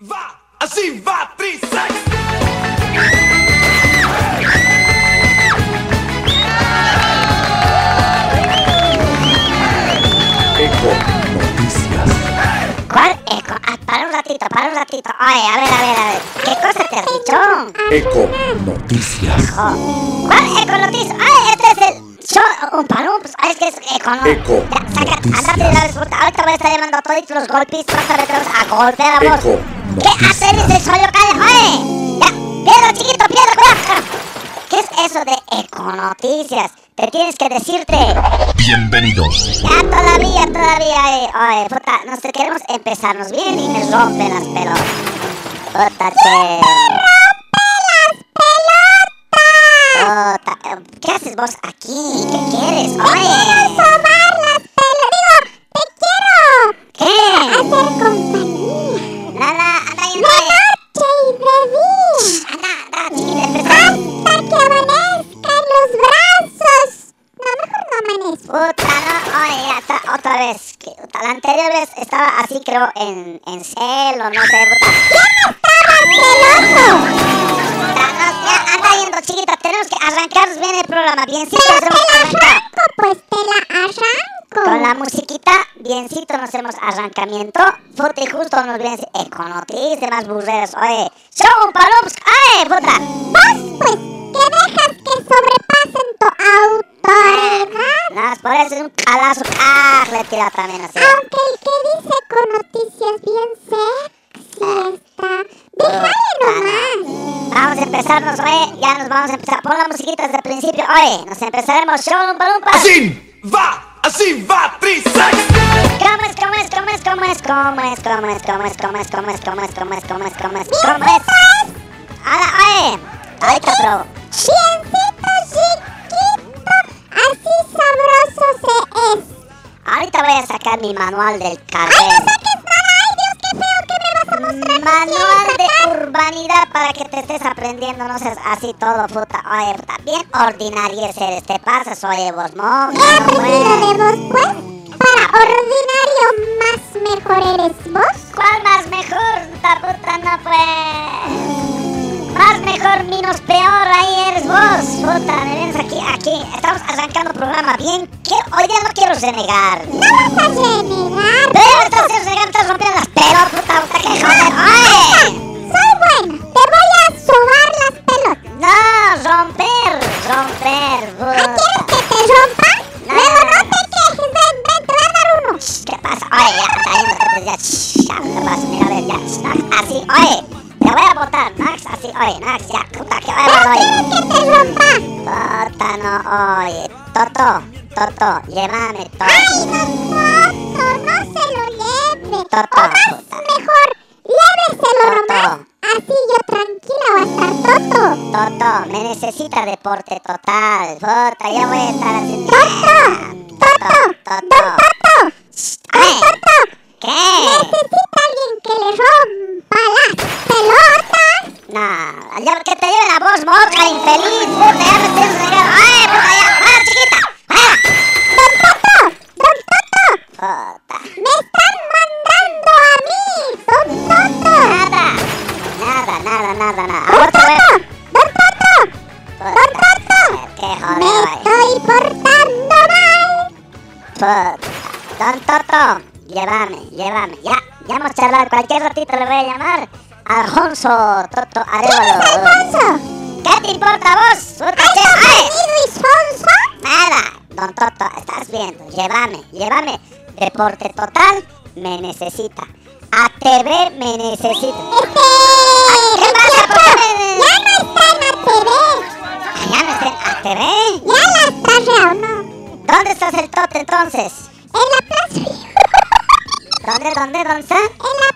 va, así va, trisex. Eco Noticias. ¿Cuál eco? Ah, para un ratito, para un ratito. Oye, a ver, a ver, a ver. ¿Qué cosa te has dicho? Eco Noticias. ¿Cuál eco noticia? Ay, este es el Un palum, pues, es que es eco no. Eco Ya, saca, andate de la. Ahorita voy a estar llamando a todos los golpistas para meterlos a golpear a vos. Eco ¿Qué hacer ese sollo calle? Ya, piedra chiquito, piedra, cuidado. ¿Qué es eso de econoticias? Te tienes que decirte. Bienvenidos. Ya todavía, todavía, eh, oye, puta, nos queremos empezarnos bien y me rompen las pelotas. Puta, che. ¿Qué haces vos aquí? ¿Qué quieres? Oye. sobar las pelas. Digo, te quiero ¿Qué? hacer compañía. Nada, anda De oye. noche y día. Anda, anda. Hasta que amanezcan los brazos. No, mejor no amanezco. Puta, no, oye, ya está, otra vez. La anterior vez estaba así, creo, en, en celo, no sé, puta. ¡Celoso! Puta, no, ya anda yendo, chiquita, tenemos que arrancar bien el programa, biencito Pero te la arranco, pues te la arranco. Con la musiquita, biencito nos hacemos arrancamiento. Puta, y justo nos viene econotis, demás burreros. Oye, show un palums, ay, puta. Vos, pues, que dejas que sobrepasen tu autoridad. Nada, por eso es un calazo, ah, le tira también así. Aunque el que dice con noticias bien sexy está. Déjale nomás. Vamos a empezarnos, oye, ya nos vamos a empezar. Pon la musiquita desde el principio, oye, nos empezaremos show un palumpa. Así va, así va, trisex. ¿Cómo es, cómo es, cómo es, cómo es, cómo es, cómo es, cómo es, cómo es, cómo es, cómo es, cómo es, cómo es, cómo es, cómo es? Ahora, oye, ahorita pro. Biencito chiquito. Así sabroso se es. Ahorita voy a sacar mi manual del ¡Ay, Manual de urbanidad para que te estés aprendiendo, no seas así todo, puta. Oye, puta, bien ordinario eres, te pasas, oye, vos, no, He aprendido de vos, pues. Para ordinario más mejor eres vos. ¿Cuál más mejor, puta, puta, no, pues? Más mejor, menos peor, ahí eres vos, puta, me aquí, aquí, estamos arrancando programa bien, quiero, hoy día no quiero renegar. No vas a renegar. Pero estás renegando, estás rompiendo las Soy buena. Te voy a sobar las pelotas. No, romper, romper, ¿Ah, ¿Quieres que te rompa? No. Luego no te quejes. Ven, ven, te voy a dar uno. ¿Qué pasa? Oye, ya, ya, shh, ya, ¿qué pasa? Mira, a ver, ya, así, oye, te voy a botar, Max, así, oye, Max, ya, puta, que ¿Pero va, oye. quieres que te rompa? Puta, no, oye, Toto, Toto, llévame, Toto. ¡Ay, no, Toto! No se lo lleve. Toto, necesita deporte total, puta, ya voy a estar haciendo... Toto, Toto, Toto, Ratito le voy a llamar. Alfonso Toto ¿Quién es Arevalo. Alfonso? ¿Qué te importa a vos? ¿Has Isfonso? Nada, don Toto, estás viendo. Llévame, llévame. Deporte total me necesita. ATV me necesita. Este... ¿Qué pasa? Ya no está en la TV. ¿Ya no está en ATV? Ya la está real, ¿no? ¿Dónde estás el Toto entonces? En la Plaza ¿Dónde, dónde, dónde está? En la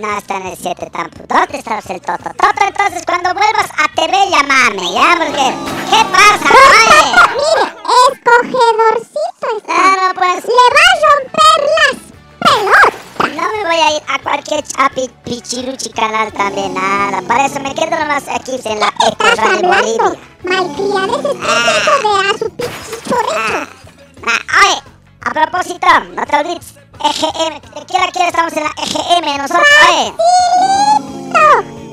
No está en el 7 tampoco. ¿Dónde está el Toto? Toto, entonces cuando vuelvas a TV, llamame, ¿ya? Porque, ¿qué pasa? Oye. Mire, escogedorcito está. Claro, pues. Le va a romper las a cualquier chapi, pichiruchi canal también, nada. Para eso me quedo nomás aquí en la Estás Radio hablando. Bolivia. Malcriades, estás hijo de a su pichichorito. Ah, ah, oye, a propósito, no te olvides, EGM, ¿de qué hora quieres? Estamos en la EGM, nosotros. Facilito.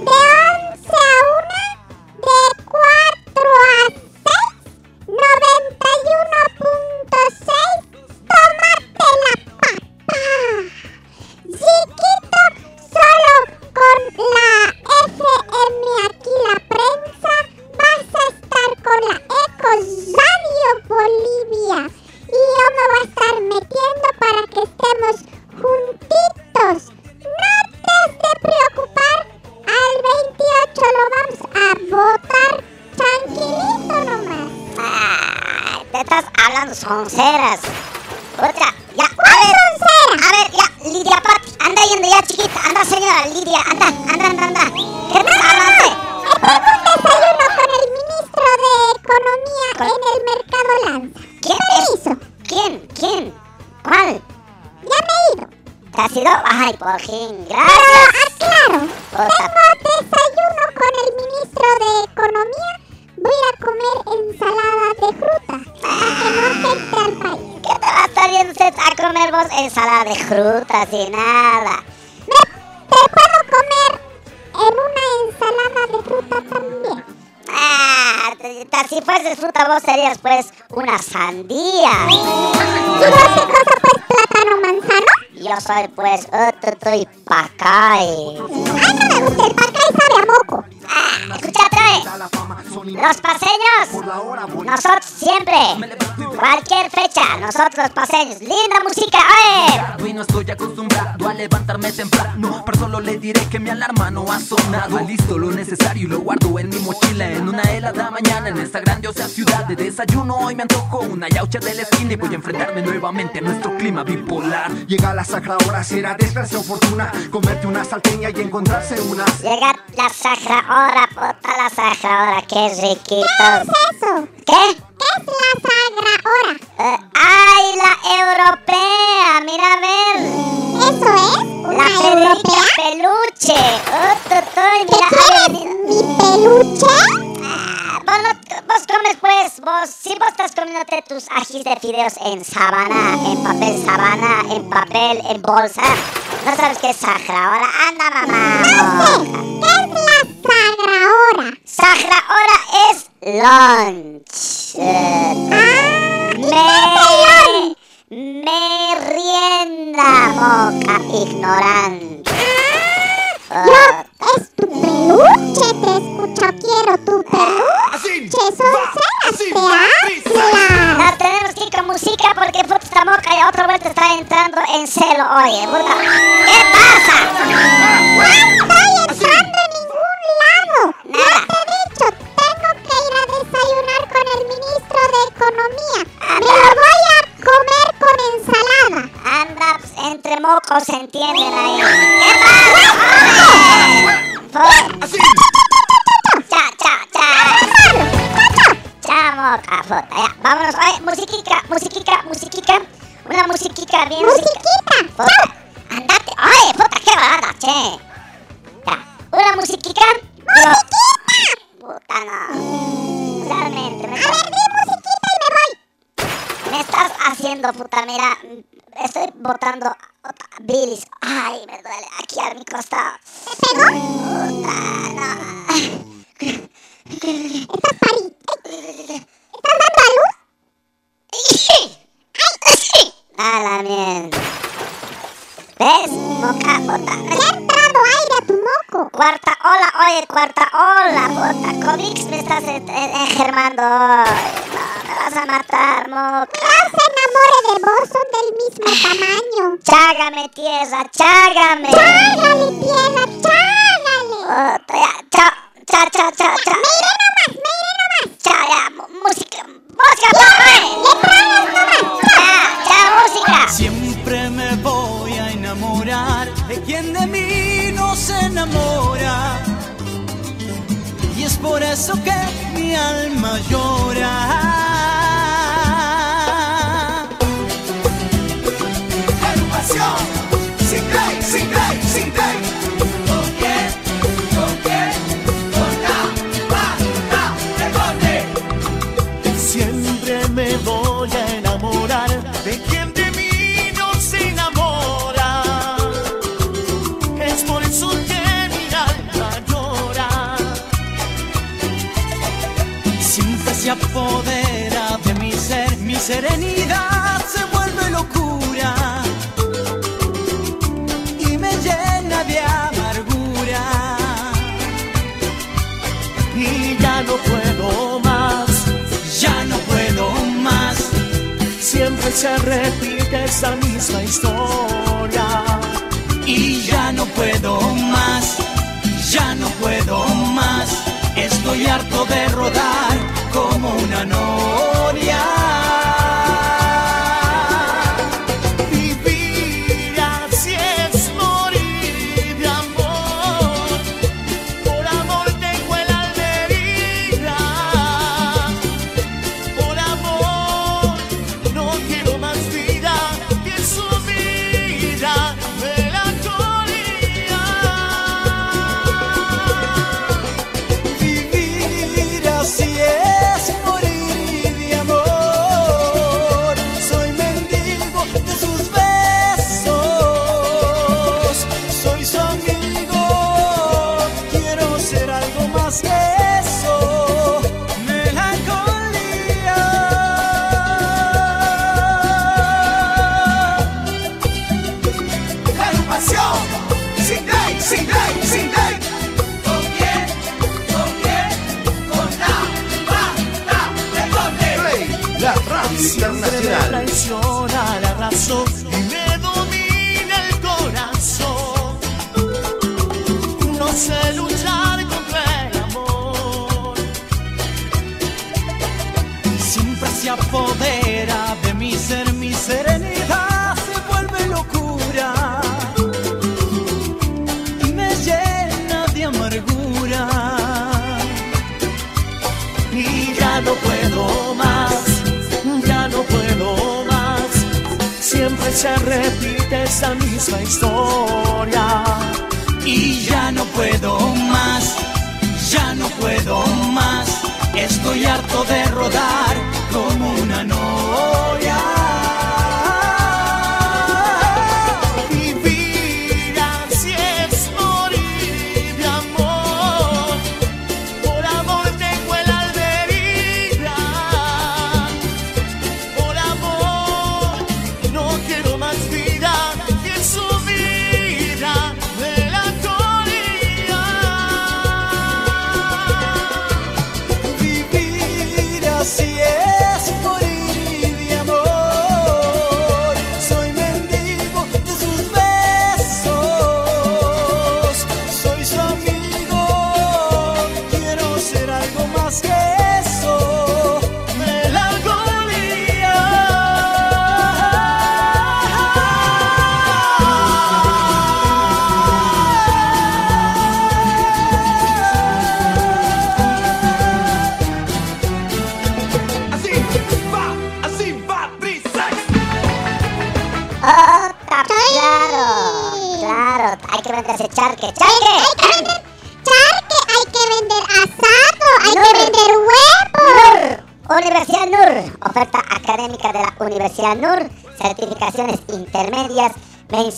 De 11 a 1, de 4 a 6, 91.6, tómate la papa. Chiquito, solo con la FM aquí la prensa, vas a estar con la Eco Radio Bolivia. Y yo me voy a estar metiendo para que estemos juntitos. No te de preocupar, al 28 lo vamos a votar tranquilito nomás. Ah, te estás hablando sonceras. Otra, ya, a ¿Cuál ver, soncera? a ver, ya, Lidia Patti, anda yendo ya chiquita, anda señora, Lidia, anda, anda, anda, anda. ¿Qué estás hablando? Tengo un desayuno con el ministro de Economía en el Mercado Lanza. ¿Quién? Permiso, ¿Quién? ¿Quién? ¿Cuál? ya me he ido. ¿Te has ido? Ay, por fin, Pero gracias. aclaro, Puta. tengo desayuno con el ministro de Economía. Voy a ir comer ensalada de fruta para que no afecte al país. ¿Qué te va a estar yendo usted a comer vos ensalada de frutas y nada? Si fueses fruta vos serías pues una sandía. ¿Y vos qué cosa pues plátano manzano? Yo soy pues otro y pacay. Ay, no me gusta el pacay, sabe a moco. Ah, los paseños, nosotros siempre, cualquier fecha, nosotros los paseños, linda música. Y no estoy acostumbrado a levantarme temprano Pero solo le diré que mi alarma no ha sonado. Listo lo necesario y lo guardo en mi mochila. En una helada mañana en esta grandiosa ciudad De desayuno hoy me antojo una yaucha de la esquina Y voy a enfrentarme nuevamente a nuestro clima bipolar. Llega la sacra hora, será desgracia o fortuna Comerte una salteña y encontrarse unas Llega la sacra hora, puta la sacra hora, qué riquitos. Eso, ¿Qué? ¿qué es la sagra hora? Eh, ¡Ay, la europea! Mira a ver. ¿Eso es? ¿Una La europea? Peluche. Oh, tutoy, ¿Qué mira, quieres? ay, mira. ¿Mi peluche? Ah, Vos, no- vos comes pues, vos, si vos estás comiéndote tus ajís de fideos en sabana, en papel sabana, en papel, en bolsa, no sabes qué es Sahara anda mamá. ¿Qué es la? Sahara es lunch. Ah, me, merienda, moca ignorante. Yo, es tu peluche, te escucho, quiero tu Así peluche, son ceras. Nos tenemos que ir con música porque puta esta moca y otra vuelta está entrando en celo, oye, puta. ¿Qué pasa? No estoy entrando en ningún lado. Nada. Ya te he dicho, tengo que ir a desayunar con el ministro de Economía. Me lo voy a comer con ensalada. Anda, pues, entre mocos se entienden ahí. ¿Qué pasa? Por- Así. Chao, chao, chao. Chao, moca, puta. Ya, vámonos. Oye, musiquica, musiquica, musiquica. Una musiquica bien. Musiquita, Puta, andate. Oye, puta, qué barata, che. Ya, una musiquica. Musiquita. Puta, no. Realmente, me A ver, di musiquita y me voy. me estás haciendo, puta, mira. Estoy botando otra bilis. Ay, me duele aquí a mi costado. ¿Te pegó? Puta, no. Estás pari... ¿Estás dando a luz? A la mierda. ¿Ves? Moca, puta. ¿Te ha entrado aire a tu moco? Cuarta ola, oye, cuarta ola, puta. Comix me estás en- en- engermando. No, me vas a matar, moca. No se enamore de vos, son del mismo tamaño. Chágame, tierra, chágame. ¡Chágale, tierra, chágale! Puta, ya, chao, chao, chao, chao, chao. Me iré nomás, me iré nomás. Chao, ya, música, música, oye. ¡Le tragas nomás! Siempre me voy a enamorar de quien de mí no se enamora. Y es por eso que mi alma llora. Serenidad se vuelve locura y me llena de amargura. Y ya no puedo más, ya no puedo más. Siempre se repite esa misma historia. Y ya no puedo más, ya no puedo más. Estoy harto de rodar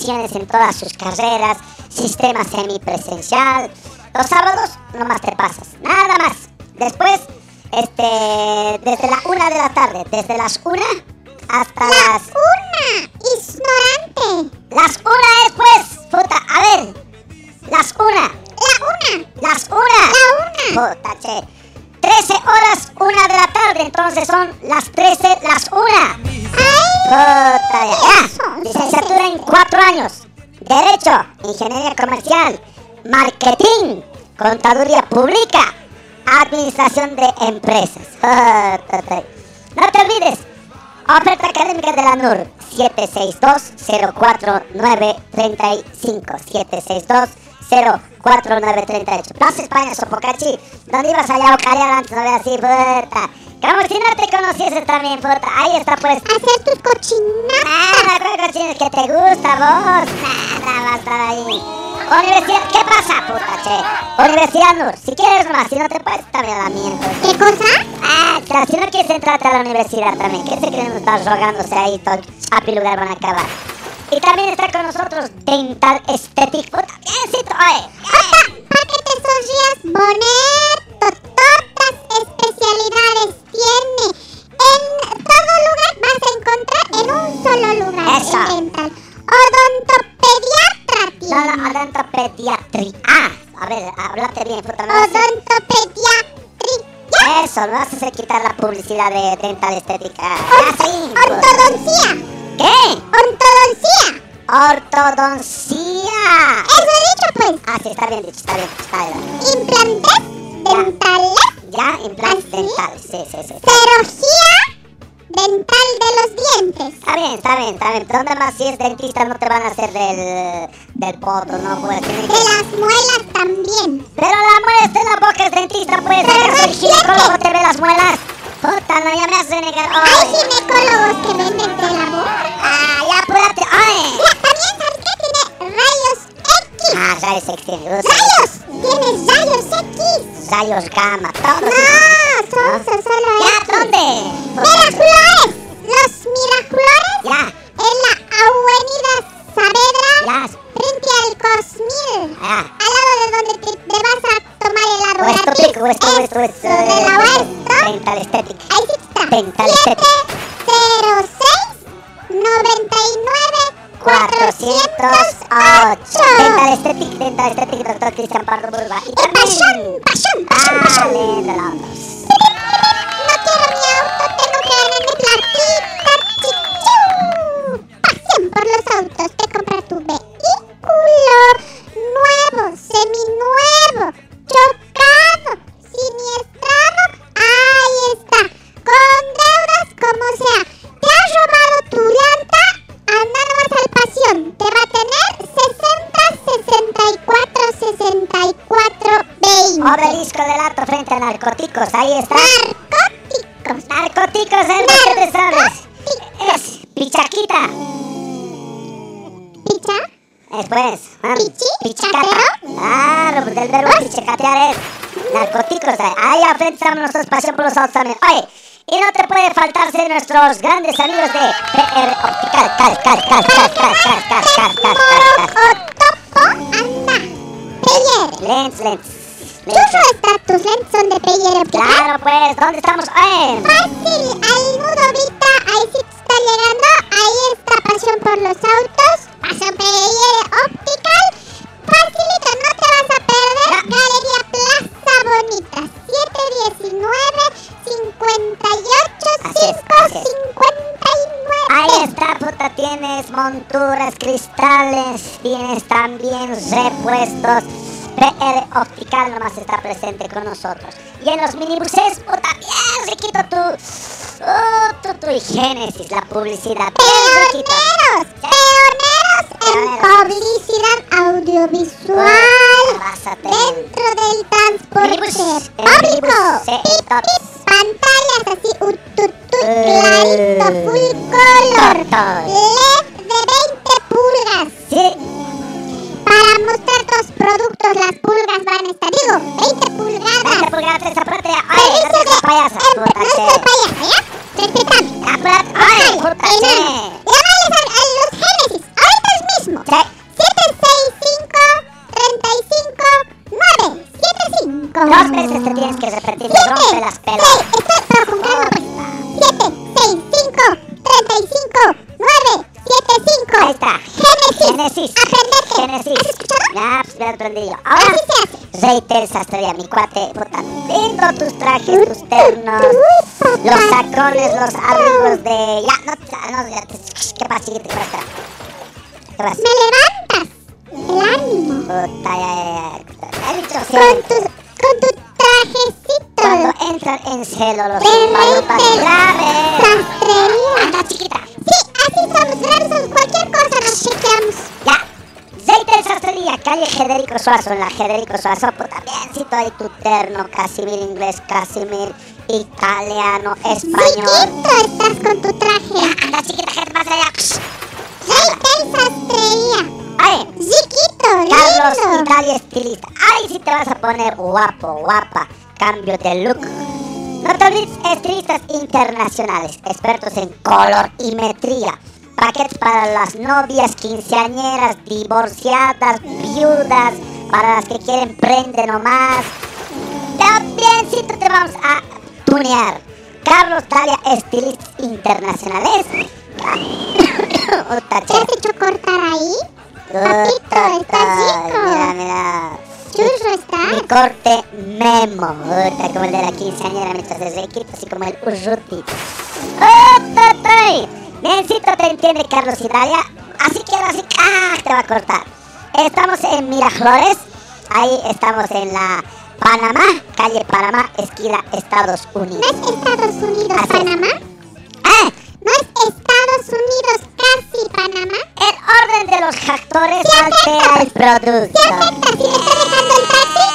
en todas sus carreras, sistema semipresencial. Los sábados nomás te pasas, nada más. Después, este, desde la una de la tarde, desde las una Pública, Administración de Empresas. No te olvides, oferta académica de la NUR, 762-04935, 762-04938. Plaza España, Sopocachi, ¿dónde ibas allá a antes? No veas así, puta. Como si no te conocieses también, puta. Ahí está, pues. Hacer tus cochinadas. Nada, ¿cuál cochines que te gusta vos? Nada, va a estar ahí. Universidad, ¿qué pasa, puta, che? Universidad NUR, si quieres más, si no te puedes, también a la mierda. ¿Qué cosa? Ah, si no quieres entrarte a la universidad también, ¿qué se creen estar rogándose ahí todo chapi lugar van a acabar? Y también está con nosotros Dental Aesthetic, puta, biencito, oye. Opa, para que te sonrías bonito. Todas especialidades tiene. En todo lugar en un solo lugar. Eso. En dental. Odontopediatra No. Ah, a ver, háblate bien, puta. No sé. Odontopediatri. Eso, no vas a hacer quitar la publicidad de dental estética. Ya sí. Ortodoncia. ¿Qué? Ortodoncia. Ortodoncia. Eso he dicho pues. Ah, sí, está bien dicho, está bien, está bien. Implantes dentales. Ya, implantes ¿Así? dentales, sí, sí, sí. Cirugía dental de los dientes. Está bien, está bien, está bien. ¿Dónde más si es dentista no te van a hacer del, del poto, no? Pues De las muelas también. Pero la muela está en la boca, es dentista, pues. Pero ¿Acaso el ginecólogo te ve las muelas? Puta, no, ya me hace negar. Hay ¡Ay! ginecólogos que venden de la boca. ¡Ah, ya, apúrate! ¡Ay! Mira, también sabes que tiene rayos. Ah, rayos X, ¡Rayos! Tienes rayos X. Rayos gamma, todo. No, son son solo ¿Ya? ¿Dónde? Miraflores. Los miraflores Ya, en la avenida Saavedra ya, frente al Cosmil. ya. Al lado de donde te, te vas a tomar el Huesto laboratorio. pico, huesto, huesto, huesto. Eso, de la. Dental estética. Ahí sí está. Dental estética. 706 99 408. Dental estética, dental estética, doctor Cristian Pardo Burba. Y pasión, también... pasión, pasión, pasión. la otra. No quiero mi auto, tengo que platita, estamos nosotros, pasión por los autos también. Oye, y no te puede faltar ser nuestros grandes amigos de PR PR Optical nomás está presente con nosotros. Y en los minibuses, puta, bien riquito tú. Oh, tú y Génesis, la publicidad. Dos veces te tienes que repetir, me rompe las pelas. Estoy, pero con calma, pues. 765 35 9 75 Ahí está. Génesis. Génesis. Aprendete. Génesis. ¿Has escuchado? Ya, pues ya aprendí yo. Ahora, hace. Reitel Sastrería, mi cuate, puta. Lindo tus trajes, tus ternos, los sacones, los abrigos de. Ya, no, no, ya, ¿qué pasa, chiquito? ¿Qué pasa? ¿Qué pasa? Me levantas el ánimo Puta, ya, ya, con. En celo los Reitel graves. Sastrería. Anda, chiquita. Sí, así somos, graves, cualquier cosa nos chequeamos. Ya. Reitel Sastrería, calle Federico Suazo, en la Federico Suazo, puta, biencito ahí tu terno, Casimir inglés, Casimir italiano, español. Chiquito estás con tu traje. Anda, chiquita, ¿qué te pasa allá? Reitel Sastrería. Ay, Chiquito, Carlos lindo. Italia Estilista. Ahí sí te vas a poner guapo, guapa. Cambio de look. No te olvides, estilistas internacionales, expertos en colorimetría. Paquetes para las novias, quinceañeras, divorciadas, viudas, para las que quieren prende nomás. También sí te vamos a tunear. Carlos Talia Estilistas Internacionales. ¿Te has hecho cortar ahí? Puta, estás rico. Mira, mira. Churro Mi estás. corte memo, puta, como el de la quinceañera mientras se sequito, así como el urruti. ¡Otatay! Biencito te entiende, Carlos Hidalia. Así que ahora sí, ¡ah! Te va a cortar. Estamos en Miraflores, ahí estamos en la Panamá, calle Panamá, esquina Estados ¿No Unidos. es Estados Unidos, Así es. Panamá? ¡Ah! ¿No es Estados Unidos, casi Panamá? El orden de los factores altera el producto. ¿Qué afecta si me está dejando el taxi?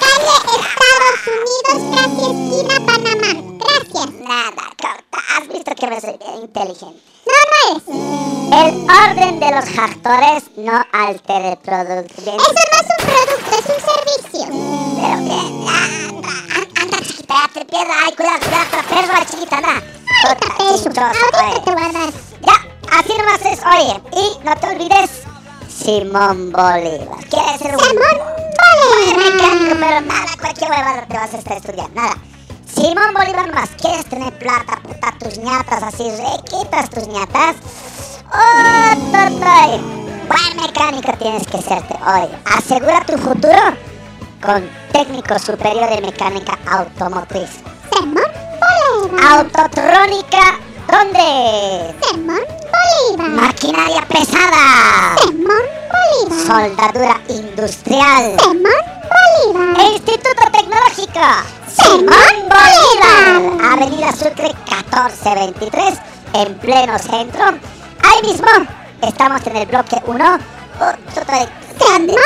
Calle Estados Unidos, casi esquina Panamá. Gracias. Nada, corta. Has visto que me soy inteligente. No, no eres. El orden de los factores no altera el producto. Bien, Eso no es un producto, es un servicio. pero bien. Anda, anda, anda, chiquita, te pierdas. Ay, cuidado, cuidado la perra, chiquita, anda. Corta, ahorita oye. te voy a dar. Así nomás es, oye. Y no te olvides, Simón Bolívar. ¿Quieres ser un Simón mecánico? Bolívar. Pero nada, cualquier huevada te vas a estar estudiando, nada. Simón Bolívar más, ¿quieres tener plata, puta, tus ñatas así, requitas tus ñatas? ¡Oh, totoy! Buen mecánico tienes que serte, oye. Asegura tu futuro con técnico superior de mecánica automotriz. Simón Bolívar. Autotrónica, ¿dónde? Simón Bolívar. Maquinaria pesada. Simón Bolívar. Soldadura industrial. Simón Bolívar. Instituto Tecnológico. Simón Bolívar. Avenida Sucre 1423, en pleno centro. Ahí mismo estamos en el bloque 1. Simón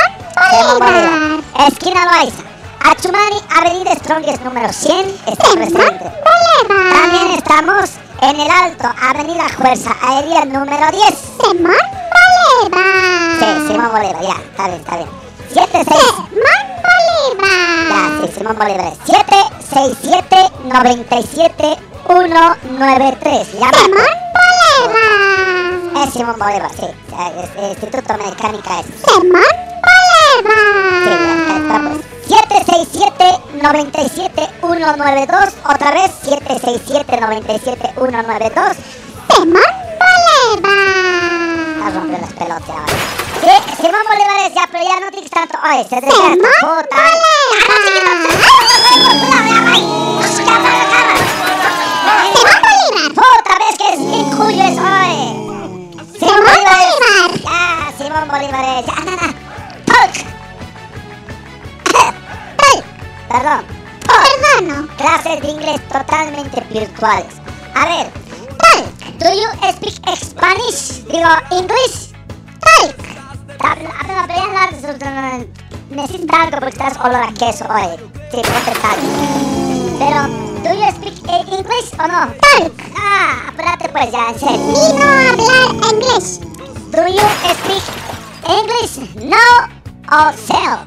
Bolívar. Esquina Loaiza. Achumani, Avenida Strongest número 100, está presente. Bolívar. También estamos en el Alto, Avenida Fuerza Aérea número 10. Simón Bolívar. Sí, Simón Bolívar, ya, está bien, está bien. 76. Simón Bolívar. Ya, sí, Simón Bolívar. 767 97 193. Llama. Simón Bolívar. Es Simón Bolívar, sí. Es- es Instituto Mecánica es. Sí, Simón ya, está, Bolívar. pues. 767 97 192. Otra vez, 767 97 192. Simón Ah, Bolívar. rompió las pelotas ahora. Sí, Simón Bolívar es ya, pero ya no tienes tanto. Oye, se desgasta. Simón Bolívar. Puta vez que es en julio es hoy. Simón Bolívar. Ya, Simón Bolívar es. Ya, nada. Perdón. Perdono. Clases de inglés totalmente virtuales. A ver. Talk. Do you speak Spanish? Digo, English. Talk. Necesitas algo porque estás olor a queso hoy. Sí, talk. Pero, do you speak eh, English o no? Talk. Ah, apúrate pues ya, en serio. Vino a hablar inglés. Do you speak English? No o cero.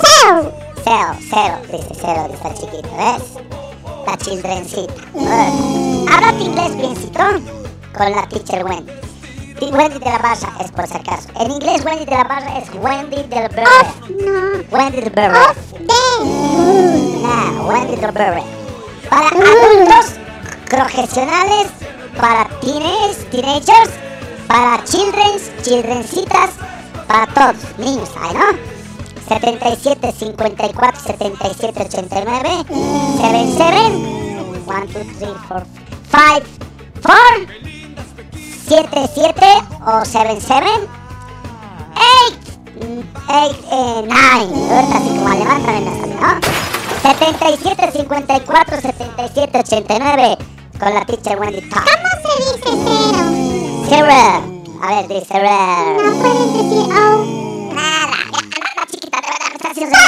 So. Cero, cero, dice cero, dice la chiquita, ¿ves? La childrencita. Ugh. Háblate inglés biencito con la teacher Wendy. Wendy de la Barra es por si acaso. En inglés Wendy de la Barra es Wendy del Off. Berre. No. Wendy del. Off. De. Nah, Wendy del Berre. Para adultos, profesionales, para teenagers, teenagers, para childrens, childrencitas, para todos, niños, ¿ay no? 77 54 77 89 77 1 2 3 4 5 4 77 o 77 8 8 eh, 9 ahorita así como ¿no? 77 54 77 89 con la teacher Wendy Talk ¿Cómo se dice cero? Zero a ver dice zero No puedes decir oh. Nada, Seguimos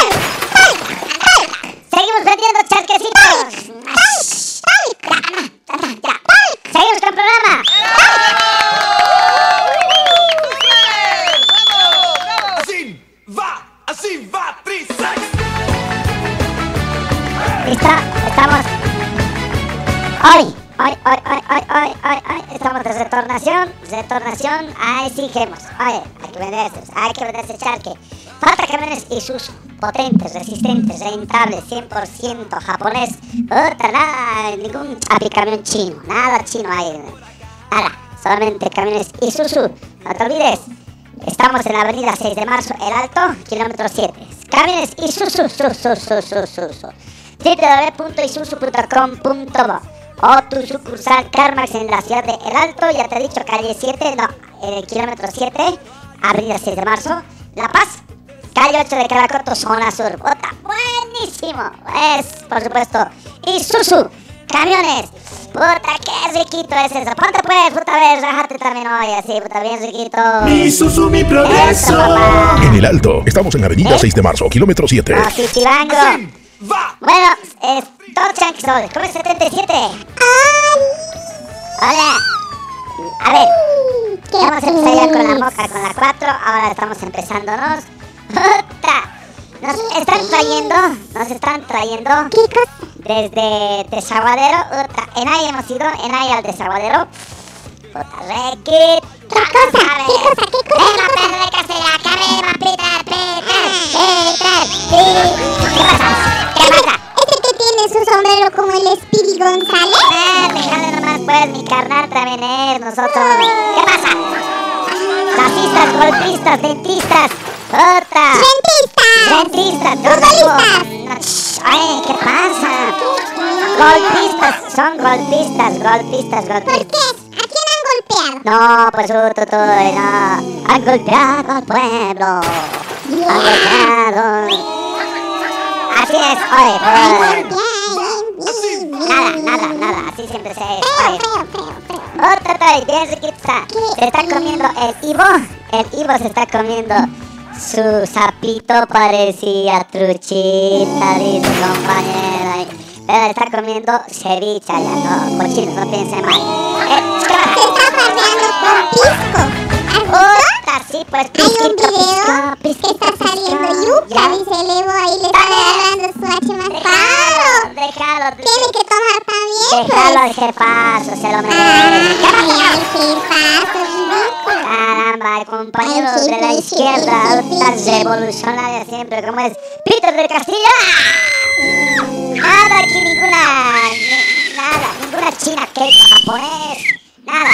vendiendo charquecitos. Seguimos con el programa. Así va, así va, Trisex. ¿Listo? Estamos. Hoy, hoy, hoy, hoy, hoy, hoy, hoy, hoy. Estamos de retornación. Retornación. Ahí queremos. Oye, hay que vender estos. Hay que vender ese charque. Falta camiones Isuzu. Potentes, resistentes, rentables, 100% japonés. Otra, nada, ningún apicamión chino. Nada chino ahí. Nada. solamente camiones Isuzu. No te olvides, estamos en la avenida 6 de marzo, El Alto, kilómetro 7. Camiones Isuzu, su, su, su, su, su, su. www.isuzu.com.bo o tu sucursal Carmax en la ciudad de El Alto, ya te he dicho, calle 7, no, en el kilómetro 7, avenida 6 de marzo, La Paz, calle 8 de Caracoto, zona sur. Bota, buenísimo, es, por supuesto, Isuzu, camiones, puta, qué riquito es eso, ponte pues, puta, vez, rájate también hoy, así, puta, bien riquito. Isuzu, mi Eso, progreso. En el Alto, estamos en la avenida ¿Eh? 6 de marzo, kilómetro 7. Oh, Citibango. Va. Bueno, es todo chanxol, ¿cómo es 77? Hola. A ver, ¿Qué vamos a empezar ya con la moca, con la 4. Ahora estamos empezándonos. Nos están trayendo, nos están trayendo desde Desaguadero. En ahí hemos ido, en ahí al Desaguadero. Puta, requita. ¿Qué cosa? ¿Qué cosa? ¿Qué cosa? Venga, perre, que se la carrera, Peter, Peter, Peter. ¿Qué pasa? ¿Qué pasa? ¿Este que tiene su sombrero como el Speedy González? Ah, déjale nomás pues, mi carnal también es nosotros. ¿Qué pasa? Racistas, golpistas, dentistas. Puta. ¡Dentistas! Dentistas. Futbolistas. Ay, ¿qué pasa? Golpistas, son golpistas, golpistas, ¿Por qué? golpistas. ¿A quién han golpeado? No, pues tú, tú, no. Han golpeado al pueblo. Han golpeado. Así es, oye, pues. Nada, nada, nada, así siempre se es. Oye. Otra vez, bien riquita. Se está comiendo el Ivo. El Ivo se está comiendo su sapito, parecía truchita, dice compañera. Pero está comiendo ceviche ya, no, cochinos, no piensen mal. Eh, ¿qué pasa? está con pisco. Otra, sí, pues Hay un pisquito, video pisco, que está pisquito, saliendo pisco. yuca, dice el Evo, ahí le está agarrando su H más Déjalo, déjalo. Tiene que tomar también, Déjalo al pues. jefazo, se lo merece. ¿Qué pasa? el jefazo, ridículo. Caramba, el compañero Ay, sí, de la izquierda, sí, sí, tan sí. revolucionaria siempre, como es Peter del Castillo. Nada aquí, ninguna, ni- nada, ninguna china, que japonés, nada.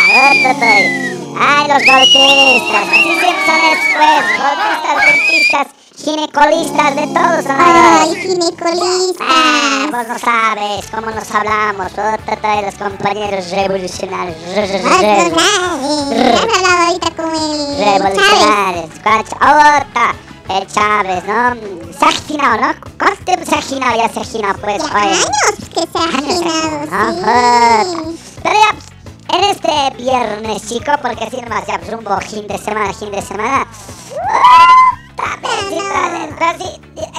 Ay, los golpistas, así siempre son después, golpistas, dentistas, ginecolistas, de todos Ay, ellos. ginecolista. Ah, vos no sabes cómo nos hablamos, otro de los compañeros revolucionarios. Vas a hablar, has hablado ahorita con el. Revolucionarios, otra, el Chávez, ¿no? Se ha aginado, ¿no? ¿Cuánto tiempo se ha aginado? Ya se ha aginado, pues, Ya años que se ha aginado, sí. Pero ya, en este viernes, chico, porque así nomás ya pues, rumbo fin de semana, fin de semana. ¡Ah!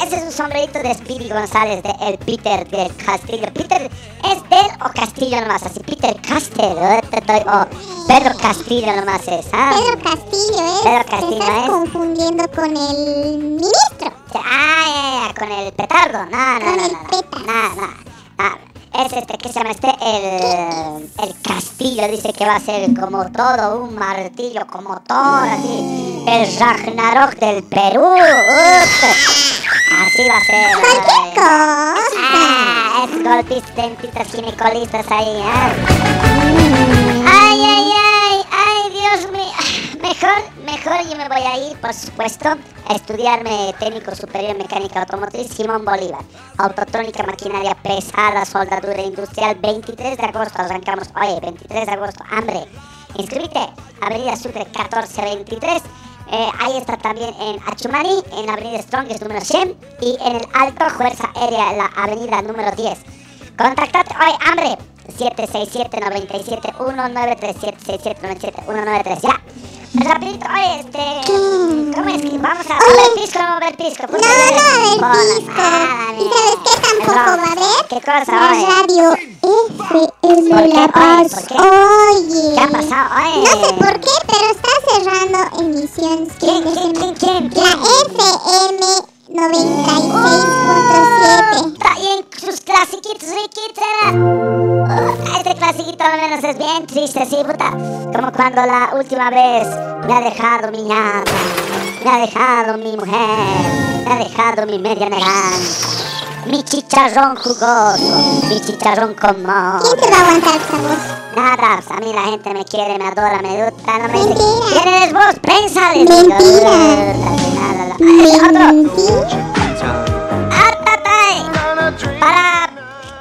Ese es un sombrerito de Speedy González, de el Peter del Castillo. Peter, ¿es del o Castillo nomás? Así, Peter Castel, o Pedro Castillo nomás es, ¿ah? Pedro Castillo, ¿eh? Pedro Te Castillo, estás ¿eh? confundiendo con el ministro. Ah, ya, ya, con el petardo. No, no, Con no, el no, no. petas. No, no, no. Es este, ¿qué se llama este? El, el castillo dice que va a ser como todo un martillo, como todo así. El Ragnarok del Perú. Así va a ser. Cualquier ay. cosa. Ah, ginecolistas ahí, ¿eh? Ay, ay, ay, ay, Dios mío. Mejor, mejor yo me voy a ir, por supuesto, a estudiarme técnico superior en mecánica automotriz Simón Bolívar. Autotrónica, maquinaria pesada, soldadura industrial, 23 de agosto, arrancamos, oye, 23 de agosto, hambre. Inscríbete, Avenida Sucre 1423. Eh, ahí está también en Achumani, en la Avenida Strongest número 100 y en el Alto Fuerza Aérea, la Avenida número 10. Contactate hoy, hambre. 767-97-193-767-97-193. Ya. Rapidito, oye, este. ¿Cómo es que vamos a ver pisco o no ver pisco? No, no. Ah, ¿Y sabes qué tampoco perdón. va a haber? ¿Qué cosa, La radio FM. La Oye, Paz. Oye. ¿Qué ha pasado? Oye. No sé por qué, pero está cerrando emisiones. ¿Quién, quién, quién, quién? La FM 96.7. Traen sus clasiquitos riquitos. Uh, Este clasiquito al menos es bien triste, sí, puta. Como cuando la última vez me ha dejado mi ñata, me ha dejado mi mujer, me ha dejado mi media naranja, mi chicharrón jugoso, mi chicharrón con moho. ¿Quién te va a aguantar esa voz? Nada, a mí la gente me quiere, me adora, me gusta, no me dice. ¿Quién eres vos? Prensa, les digo. Mentira. Otro. Mentira. Atatay. Para,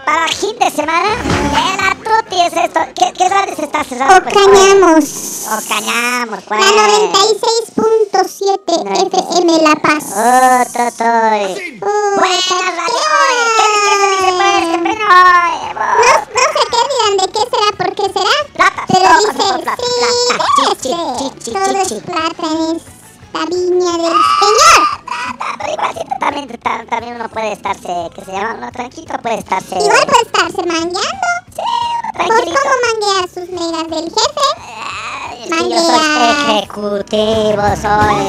para fin de semana, el atuti es esto. ¿Qué, qué radio se está cerrando? O cañamos. O cañamos, pues. La 96.7 FM La Paz. Oh, totoy. Buenas radio. ¿qué, qué se dice pues? Que No, qué será, por qué será. Plata, Pero plata, dice, plata, sí, plata, chichi, ese. chichi, Todo es chichi. plata en esta viña del Señor. Pero también, ta- también uno puede estarse, que se llama uno tranquilo, puede estarse. Igual puede estarse mangueando. ¿Vos tranquilito. cómo mangueas sus megas del jefe? Que yo soy ejecutivo, soy.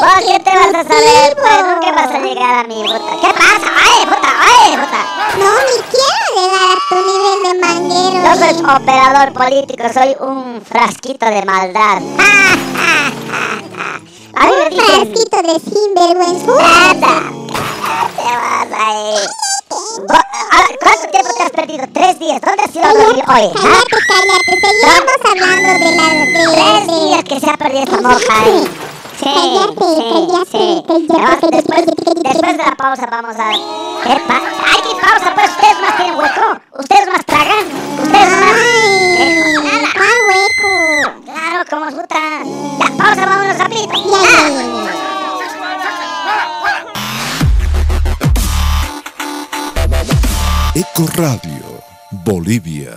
¿Vos qué te vas a saber? Pues nunca vas a llegar a mi puta. ¿Qué pasa? ¡Ay, puta! ¡Ay, puta! No, ni quiero llegar a tu nivel de manguero. Yo soy y- operador político, soy un frasquito de maldad. A mí me Un dicen... frasquito de sinvergüenza. ¿Cuánto tiempo te has perdido? Tres días. ¿Dónde has ido a dormir hoy? ¿Ah? Cállate, cállate. Seguimos hablando de la... De, Tres días que se ha perdido esta moja ahí. Sí, Cállate, sí, cállate, sí. cállate, cállate, después, cállate, cállate. después de la pausa vamos a... ¿Qué pasa? ¡Ay, qué pausa! Pues ustedes más tienen hueco. Ustedes más tragan. Ustedes más... ¿cuál hueco? Claro, como os gusta. Ya, pausa, vámonos rapidito. Ya, ya, Ah. ya, ya. Eco Radio, Bolivia.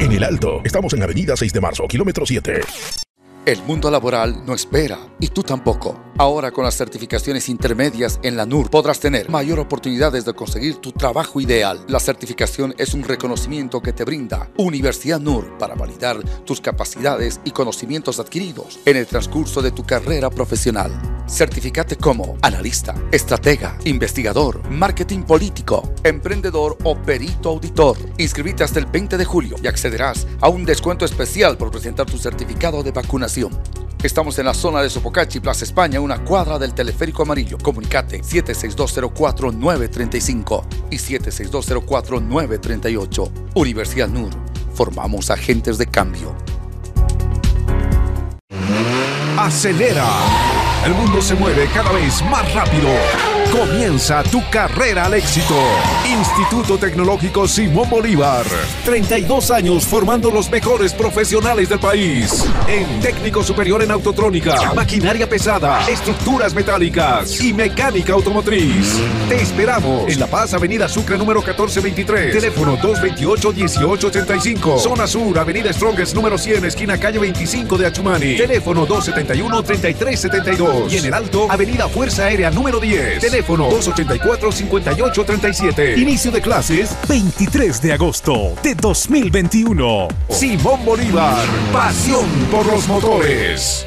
En el Alto, estamos en Avenida 6 de Marzo, kilómetro 7. El mundo laboral no espera y tú tampoco. Ahora con las certificaciones intermedias en la NUR podrás tener mayor oportunidades de conseguir tu trabajo ideal. La certificación es un reconocimiento que te brinda Universidad NUR para validar tus capacidades y conocimientos adquiridos en el transcurso de tu carrera profesional. Certificate como analista, estratega, investigador, marketing político, emprendedor o perito auditor. Inscríbete hasta el 20 de julio y accederás a un descuento especial por presentar tu certificado de vacunación. Estamos en la zona de Sopocachi, Plaza España, una cuadra del teleférico amarillo. Comunicate 76204-935 y 76204-938. Universidad NUR. Formamos agentes de cambio. Acelera. El mundo se mueve cada vez más rápido. Comienza tu carrera al éxito. Instituto Tecnológico Simón Bolívar. 32 años formando los mejores profesionales del país. En técnico superior en autotrónica, maquinaria pesada, estructuras metálicas y mecánica automotriz. Te esperamos en La Paz, Avenida Sucre número 1423. Teléfono 228-1885. Zona Sur, Avenida Strongest número 100, esquina calle 25 de Achumani. Teléfono 271-3372. Y en el Alto, Avenida Fuerza Aérea número 10. Teléfono 284-5837. Inicio de clases 23 de agosto de 2021. Simón Bolívar, pasión por los motores.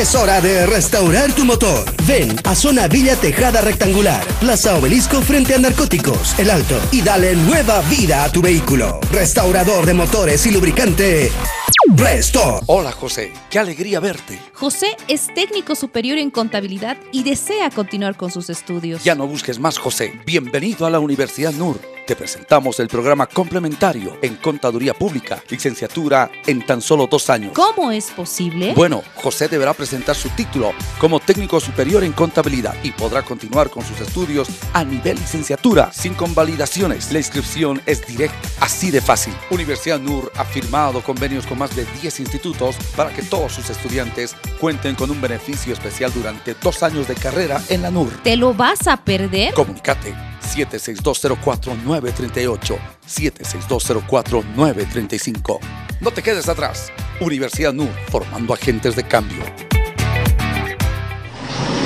Es hora de restaurar tu motor. Ven a Zona Villa Tejada Rectangular, Plaza Obelisco frente a Narcóticos, El Alto, y dale nueva vida a tu vehículo. Restaurador de motores y lubricante. Restore. Hola José, qué alegría verte. José es técnico superior en contabilidad y desea continuar con sus estudios. Ya no busques más José. Bienvenido a la Universidad NUR. Te presentamos el programa complementario en Contaduría Pública, licenciatura en tan solo dos años. ¿Cómo es posible? Bueno, José deberá presentar su título como técnico superior en contabilidad y podrá continuar con sus estudios a nivel licenciatura sin convalidaciones. La inscripción es directa, así de fácil. Universidad NUR ha firmado convenios con más de 10 institutos para que todos sus estudiantes cuenten con un beneficio especial durante dos años de carrera en la NUR. ¿Te lo vas a perder? Comunicate 76204-938, 76204-935. No te quedes atrás. Universidad NUR, formando agentes de cambio.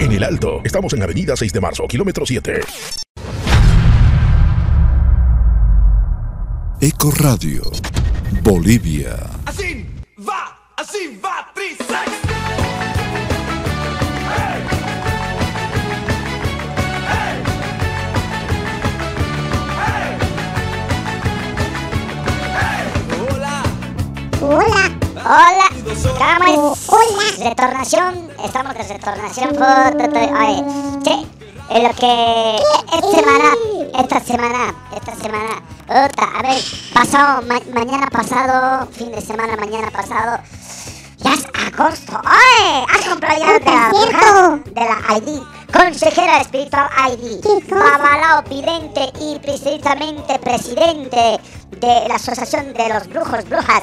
En el Alto, estamos en Avenida 6 de Marzo, kilómetro 7. Eco Radio, Bolivia. Así va, así va, Trisex. Hola. Hola, estamos. Hola. Retornación, estamos de retornación. por- Oye, che, en lo que esta semana, esta semana, esta semana, puta, a ver, pasado, ma- mañana pasado, fin de semana, mañana pasado, ya es agosto. ¡Ay! ¿Has comprado ya de la, bruja? de la ID? Consejera espiritual ID, Babalao Vidente y precisamente presidente de la Asociación de los Brujos Brujas.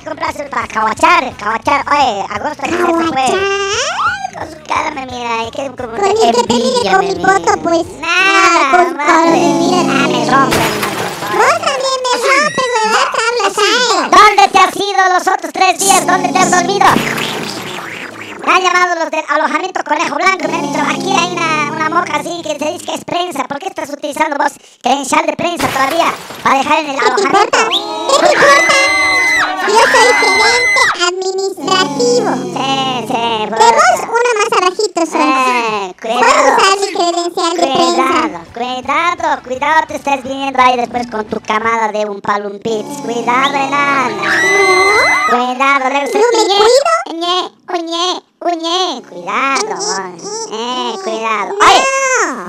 Que comprarse para caguachar, caguachar. Oye, agosto que se fue. Con su cara me mira, y que como Con el que te mire con mi foto, pues. Nada, con mira, ah, me rompe. Vos también me rompes. ¿Dónde te has ido los otros tres días? ¿Dónde te has dormido? Me han llamado los del alojamiento Conejo Blanco. Me han dicho, aquí hay una, una moca así que se dice que es prensa. ¿Por qué estás utilizando vos credencial de prensa todavía para dejar en el alojamiento? ¿Qué te importa? Yo soy gerente administrativo. Sí, sí, De vos, uno más abajito soy. Eh, Puedo cuidado. mi credencial de. Cuidado, cuidado, cuidado, te estás viniendo ahí después con tu camada de un palumpitz. Cuidado, enana. Cuidado, luego se... ¿No me cuido? Uñe, uñe, uñe. Cuidado, eh, cuidado. Oye,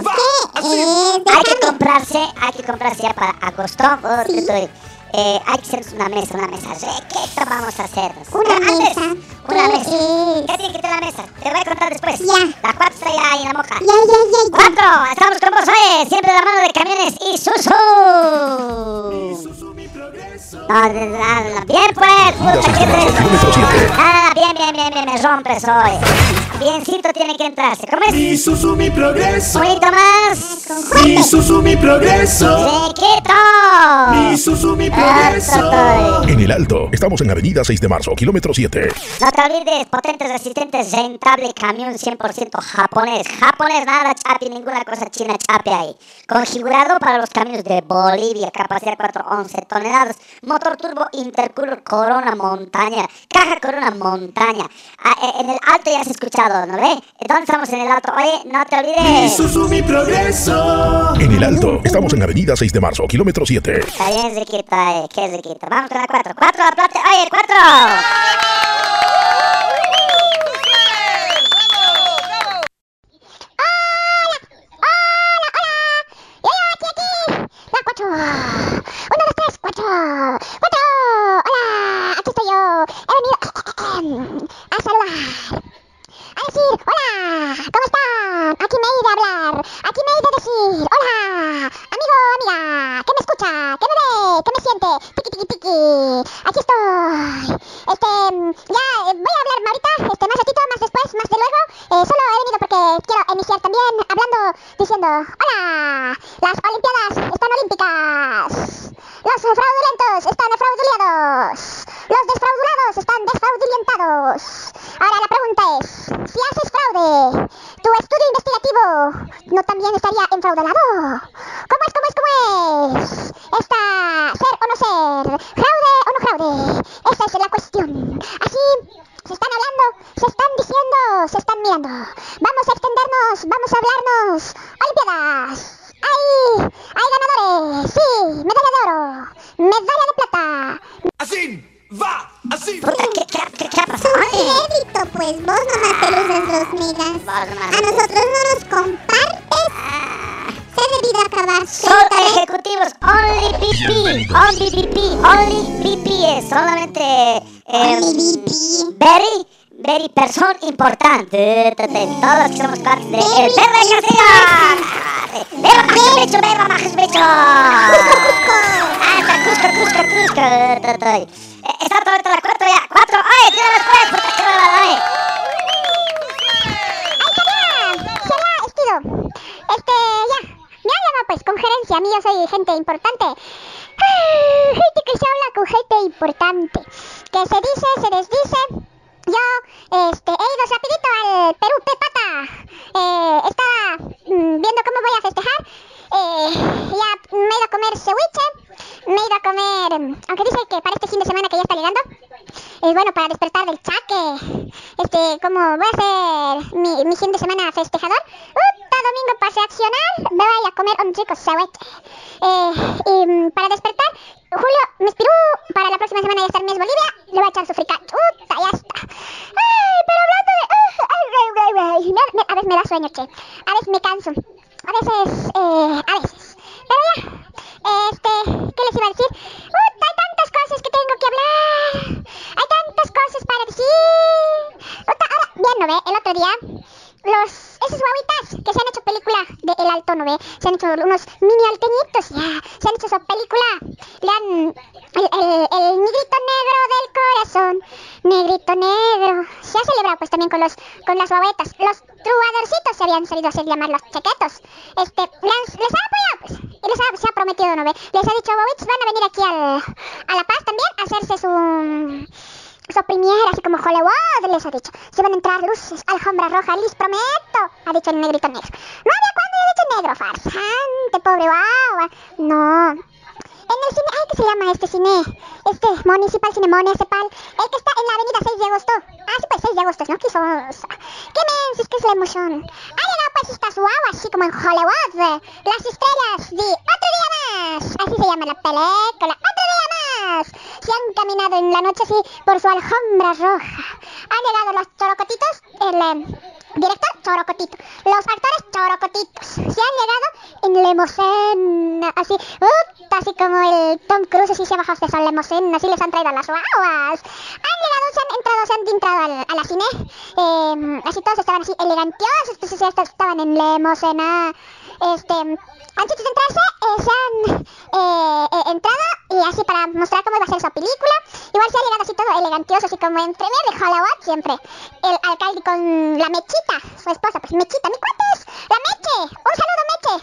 ¿Qué es? hay que comprarse, hay que comprarse ya para agosto. Oh, estoy- eh, hay que hacer una mesa, una mesa. ¿Qué vamos a hacer? Una Antes, mesa. Una ¿Qué mesa. es? ¿Qué tiene que tener la mesa? Te voy a contar después. Ya. La cuatro está ya ahí en la moja. Ya, ya, ya, ya. Cuatro, estamos con vos, oye, siempre de la mano de camiones y Susu. No, de- de- bien pues, puta, Avenida 6 ¿qué de Marzo, te- kilómetro 7. Ah, bien, bien, bien, bien, me rompes hoy. Biencito tiene que entrarse. ¿Cómo es? Mi Isuzu, mi Un progreso. poquito más. Mi Isuzu, mi progreso. ¡Chiquito! Mi Isuzu, mi Ah, progreso. En el Alto, estamos en Avenida 6 de Marzo, kilómetro 7. No te olvides, potentes, resistentes, rentable, camión 100% japonés. Japonés, nada chapi, ninguna cosa china chape ahí. Configurado para los camiones de Bolivia, capacidad 411 toneladas, motor turbo intercooler corona montaña, caja corona montaña. Ah, eh, en el alto ya has escuchado, ¿no ve? ¿Dónde estamos en el alto? Oye, no te olvides. Isuzu, progreso. En el alto, estamos en Avenida 6 de Marzo, kilómetro 7. Está bien, Ziquita, eh, qué Ziquita. Vamos con la 4. 4, aplaude. Oye, 4. Hola, hola, hola, yo aquí, aquí, la 4. water, water. Hola, aquí estoy yo, el A decir, hola, ¿cómo están? Aquí me he de hablar. Aquí me he de decir, hola, amigo, amiga, ¿qué me escucha? ¿Qué me ve? ¿Qué me siente? Tiki, tiki, tiki. Aquí estoy. Este, ya eh, voy a hablar ahorita, este, más ratito, más después, más de luego. Eh, solo he venido porque quiero iniciar también hablando, diciendo, hola, las Olimpiadas están olímpicas. Los fraudulentos están frauduleados. Los desfraudulados están desfraudilientados. Ahora la pregunta es, si haces fraude, ¿tu estudio investigativo no también estaría enfraudado? ¿Cómo es, cómo es, cómo es? Esta, ser o no ser, fraude o no fraude, esa es la cuestión. Así, se están hablando, se están diciendo, se están mirando. Vamos a extendernos, vamos a hablarnos. Olimpiadas, hay, hay ganadores, sí, medalla de oro, medalla de luces los migas. A nosotros no nos compartes. Se ha debido acabar. Son ejecutivos, only BP, only BP, only BP es solamente eh, very, very person importante. Todos que somos parte de El Perro de García. ¡Beba más becho, beba más becho! ¡Hasta Cusco, Cusco, Cusco! Eh, Está todo esto a las cuatro ya, cuatro, ¡ay! ¡Tira después! ¡Puta, qué bárbaro, ay! Será estilo. Este, ya. Me han llamado pues con gerencia. A mí yo soy gente importante. Ah, Gente que se habla con gente importante. Que se dice, se desdice. Yo, este, he ido rapidito al Perú Pepata. Eh, estaba mm, viendo cómo voy a festejar. Eh, ya me he ido a comer ceviche. Me he ido a comer, mm, aunque dice que para este fin de semana que ya está llegando, es bueno para despertar del chaque. Este, como voy a hacer mi, mi fin de semana festejador, ¡Uta, domingo para reaccionar, me voy a comer un rico ceviche. Eh, y mm, para despertar, Julio me inspiró para la próxima semana ya estar Miss Bolivia, le voy a echar su fricacho. ¡Uta, ya está! ¡Ay, pero hablando de... ah, ay, ay, ay, ay, me- me- a veces me da sueño, che. A veces me canso. A veces, eh, a veces. Pero ya, este, ¿qué les iba a decir? ¡Uta, hay tantas cosas que tengo que hablar! Hay tantas cosas para decir. Uta, ahora, bien, ¿no ve? El otro día, los, esos guaguitas que se han hecho película de El Alto, ¿no ve? Se han hecho unos mini alteñitos, ya. Se han hecho esa película. Le han, el, el, el negrito negro del corazón. Negrito negro. Se ha celebrado pues también con los, con las guaguetas. Los trovadorcitos se habían salido a hacer llamar los chequetos. Este, les, ha apoyado pues. Y les ha, prometido, ¿no ve? Les ha dicho, guaguitos van a venir aquí a La Paz también a hacerse su su premier, así como Hollywood, les ha dicho. Se van a entrar luces, alfombra roja, les prometo, ha dicho el negrito negro. No había cuando dicho negro, farsante, pobre guagua. No. En el cine, ay, ¿qué se llama este cine? Este, Municipal Cine Municipal, el que está en la avenida 6 de agosto. Ah, sí, pues 6 de agosto, ¿no? ¿Qué sos? ¿Qué mensos? ¿Qué es la emoción? Ha llegado pues estas guaguas, así como en Hollywood. Las estrellas de Otro Día Más. Así se llama la película. Otro Día Más. Se han caminado en la noche así por su alfombra roja. Han llegado los chorocotitos, el eh, director chorocotito, los actores chorocotitos. Se han llegado en limosén, así, uh, así como el Tom Cruise así se ha bajado de esa así les han traído las guaguas. Han llegado, se han entrado, se han entrado al- a la cine, eh, así todos estaban así elegantiosos, pues ya estaban en limosena, este, antes de entrarse, eh, se han eh, eh, entrado y así para mostrar cómo iba a ser su película. Igual se ha llegado así todo elegantioso, así como en premier de Hollywood siempre. El alcalde con la Mechita, su esposa, pues Mechita, mi cuates, la Meche, un saludo Meche.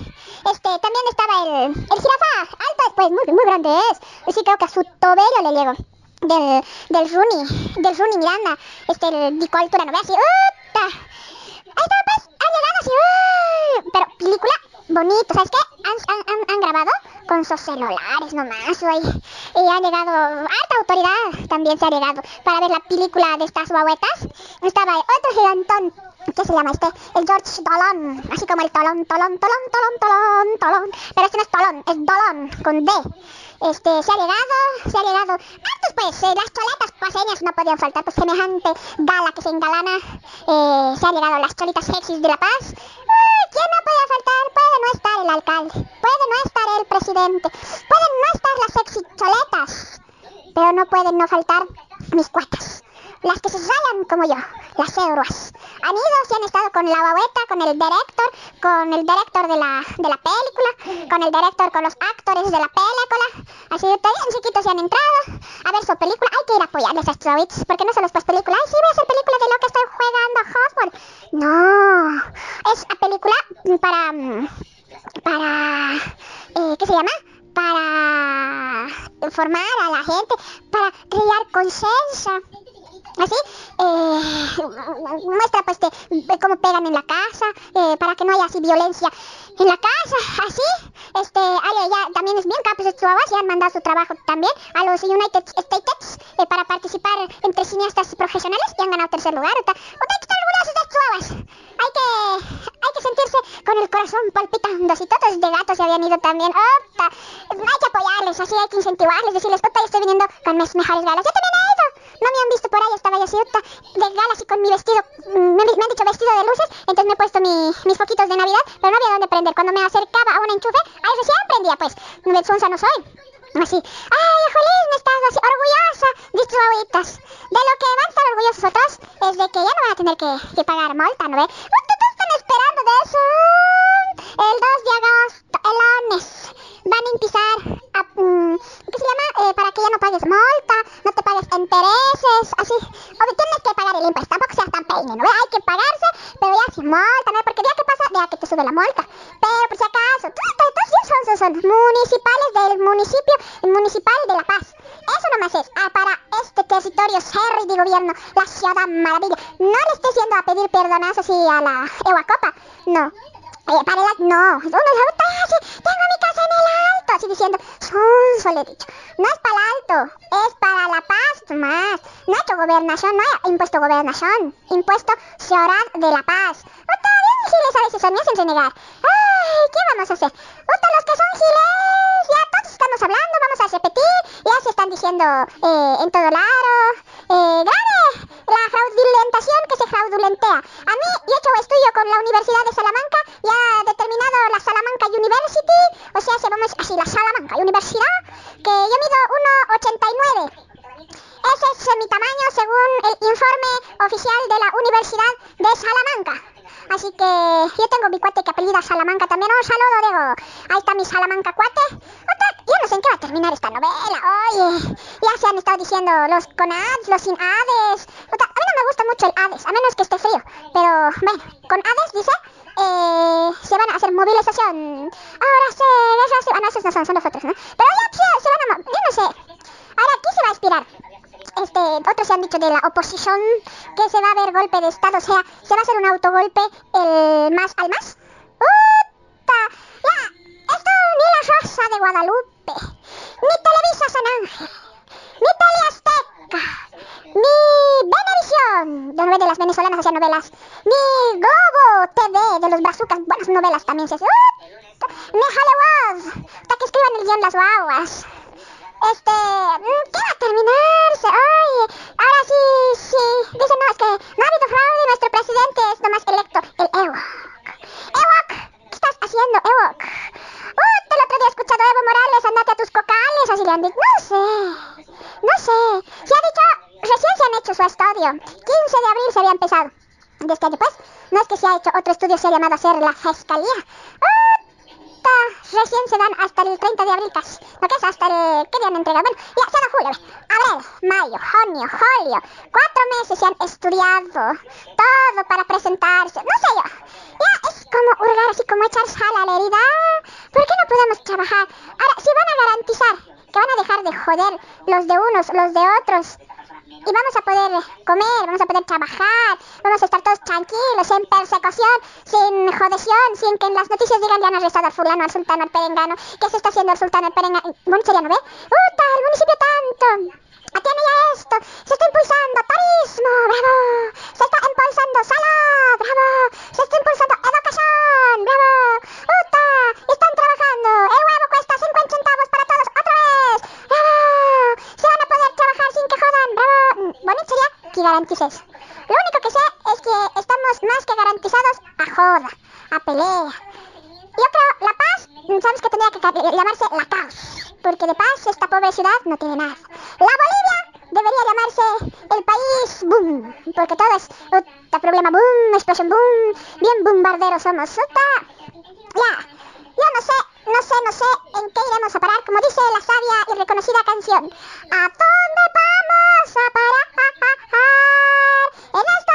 Este, también estaba el, el jirafa, alto, pues muy, muy grande es. Sí creo que a su tobello le llegó. Del, del Rooney, del Rooney Miranda, este, el Dico Altura, no ve así, ¡Uta! Ahí está, pues, han llegado así, ¡uy! pero película bonito, ¿sabes qué? Han, han, han, grabado con sus celulares nomás, güey. Y han llegado, harta autoridad también se ha llegado para ver la película de estas guaguetas. Estaba otro gigantón, ¿qué se llama este? El George Dolón, así como el tolón, tolón, tolón, tolón, tolón, tolón. Pero este no es tolón, es dolón, con D. Este, se ha llegado, se ha llegado. Hartos pues, eh, las choletas paseñas no podían faltar, pues semejante gala que se engalana. Eh, se han llegado las cholitas sexys de La Paz. Uy, ¿Quién no puede faltar? Puede no estar el alcalde, puede no estar el presidente, pueden no estar las sexy choletas, pero no pueden no faltar mis cuatas. Las que se salen como yo, las euros. Han ido, se han estado con la babeta, con el director, con el director de la, de la película, con el director, con los actores de la película. Así de todavía chiquitos se han entrado a ver su película. Hay que ir a apoyarles a estos porque no solo es pues película. Ay, sí, voy a hacer película de lo que estoy jugando Hotball. No, es a película para... para... eh, ¿Qué se llama? Para informar a la gente, para crear conciencia. Así, eh, muestra pues de, de cómo pegan en la casa, eh, para que no haya así violencia en la casa, así, este área ya también es bien capaz de Chihuahua, y han mandado su trabajo también a los United States eh, para participar entre cineastas profesionales y han ganado tercer lugar. Hay que. Hay que, hay que sentirse con el corazón palpitando. Si todos de gatos se habían ido también, Uta, hay que apoyarles, así hay que incentivarles, decirles, Uta, yo estoy viniendo con mis mejores galas. Yo también he ido. No me han visto por ahí, estaba yo así, de gala, así con mi vestido, mm, me, han dicho vestido de luces, entonces me he puesto mi- mis foquitos de Navidad, pero no había dónde prender. Cuando me acercaba a un enchufe, ahí recién prendía, pues, de Sonsa no soy. Así, ay, Jolín, me estás así orgullosa tus abuelitas. De lo que van a estar orgullosos otros es de que ya no van a tener que, que pagar multa, ¿no ve? Esperando de eso. El 2 de agosto, el lunes, van a empezar a, mm. Eh, para que ya no pagues multa, no te pagues intereses, así. O tienes que pagar el impuesto, tampoco seas tan peine, ¿no? Hay que pagarse, pero ya sin multa, ¿no? Porque día que pasa, ya que te sube la multa. Pero por si acaso, todos sí son, son, son municipales del municipio municipal de La Paz. Eso nomás es, ah, para este territorio serri de gobierno, la ciudad maravilla. No le estés yendo a pedir perdonazo así a la Ewacopa, no. Eh, para la, no, uno dice, "Puta, sí, tengo mi casa en el alto, así diciendo, sonso le he dicho. No es para el alto, es para La Paz, más. No ha hecho gobernación, no hay impuesto gobernación, impuesto ciudad de La Paz. Puta, bien giles a veces son, me hacen renegar. Ay, ¿qué vamos a hacer? Eh, en todo lado. Eh, grave la fraudulentación que se fraudulentea. A mí, yo he hecho un estudio con la Universidad de Salamanca y ha determinado la Salamanca University, o sea, se vamos así, la Salamanca Universidad, que yo mido 1,89. Ese es mi tamaño según el informe oficial de la Universidad de Salamanca. Así que yo tengo mi cuate que apellida Salamanca también. Un saludo, Diego. Ahí está mi Salamanca 4 los con Hades, los sin Hades. Otra, a mí no me gusta mucho el Hades, a menos que esté frío. Pero bueno, con Hades dice, eh, se van a hacer movilización. Ahora se, eso se, ah, no, esos no son, son los ¿no? Pero ya se, se van a, yo no sé. Ahora, ¿qué se va a aspirar? Este, otros se han dicho de la oposición que se va a ver golpe de Estado, o sea, se va a hacer un autogolpe el más al más. ¡Uta! Ya, esto ni la Rosa de Guadalupe, ni Televisa San Ángel, ni Teleazteca, ni Venevisión, de novela de las venezolanas hacían novelas, ni Globo TV de los brazucas, buenas novelas también se hace. ¡Uta! Ni Hollywood, hasta que escriban el guion las guaguas. Este, mm, ¿qué va a terminarse? Ay, ahora sí, sí. Dicen, no, es que no ha habido fraude, nuestro presidente es nomás electo, el Ewok. Ewok, ¿qué estás haciendo, Ewok? Uh, el otro día he escuchado a Evo Morales, andate a tus cocales, así le han dicho. No sé, no sé. Se ha dicho, recién se han hecho su estudio. 15 de abril se había empezado. De este año, pues, no es que se ha hecho otro estudio, se ha llamado a hacer la fiscalía. Uh, hasta recién se dan hasta el 30 de abril casi. ¿No que es? Hasta el... ¿Qué día han entregado? Bueno, ya, se da julio. ve. Abril, mayo, junio, julio. Cuatro meses se han estudiado. Todo para presentarse. No sé yo. Ya, es como hurgar, así como echar sal a la herida. ¿Por qué no podemos trabajar? Ahora, si van a garantizar que van a dejar de joder los de unos, los de otros, y vamos a poder comer, vamos a poder trabajar, vamos a estar todos tranquilos, sin persecución, sin jodesión, sin que en las noticias digan ya han arrestado al fulano, al sultano, al perengano, ¿qué se está haciendo el sultano, el perengano? Bueno, sería, ¿no ve? ¡Uta, el municipio tanto! Atiene ya esto, se está impulsando turismo, bravo, se está impulsando salud, bravo, se está impulsando educación, bravo, ¡Uta! Están trabajando, el huevo cuesta 50 centavos para todos, otra vez, bravo, se van a poder trabajar sin que jodan, bravo. Bonito sería que garantices. Lo único que sé es que estamos más que garantizados a joda, a pelea. Yo creo, La Paz, sabes que tendría que ca- llamarse La Caos, porque de paz esta pobre ciudad no tiene nada. La Bolivia debería llamarse el país boom, porque todo es uta, problema boom, explosión boom, bien bombarderos somos. Uta. Ya, yo no sé, no sé, no sé en qué iremos a parar, como dice la sabia y reconocida canción. ¿A dónde vamos a parar? En esta.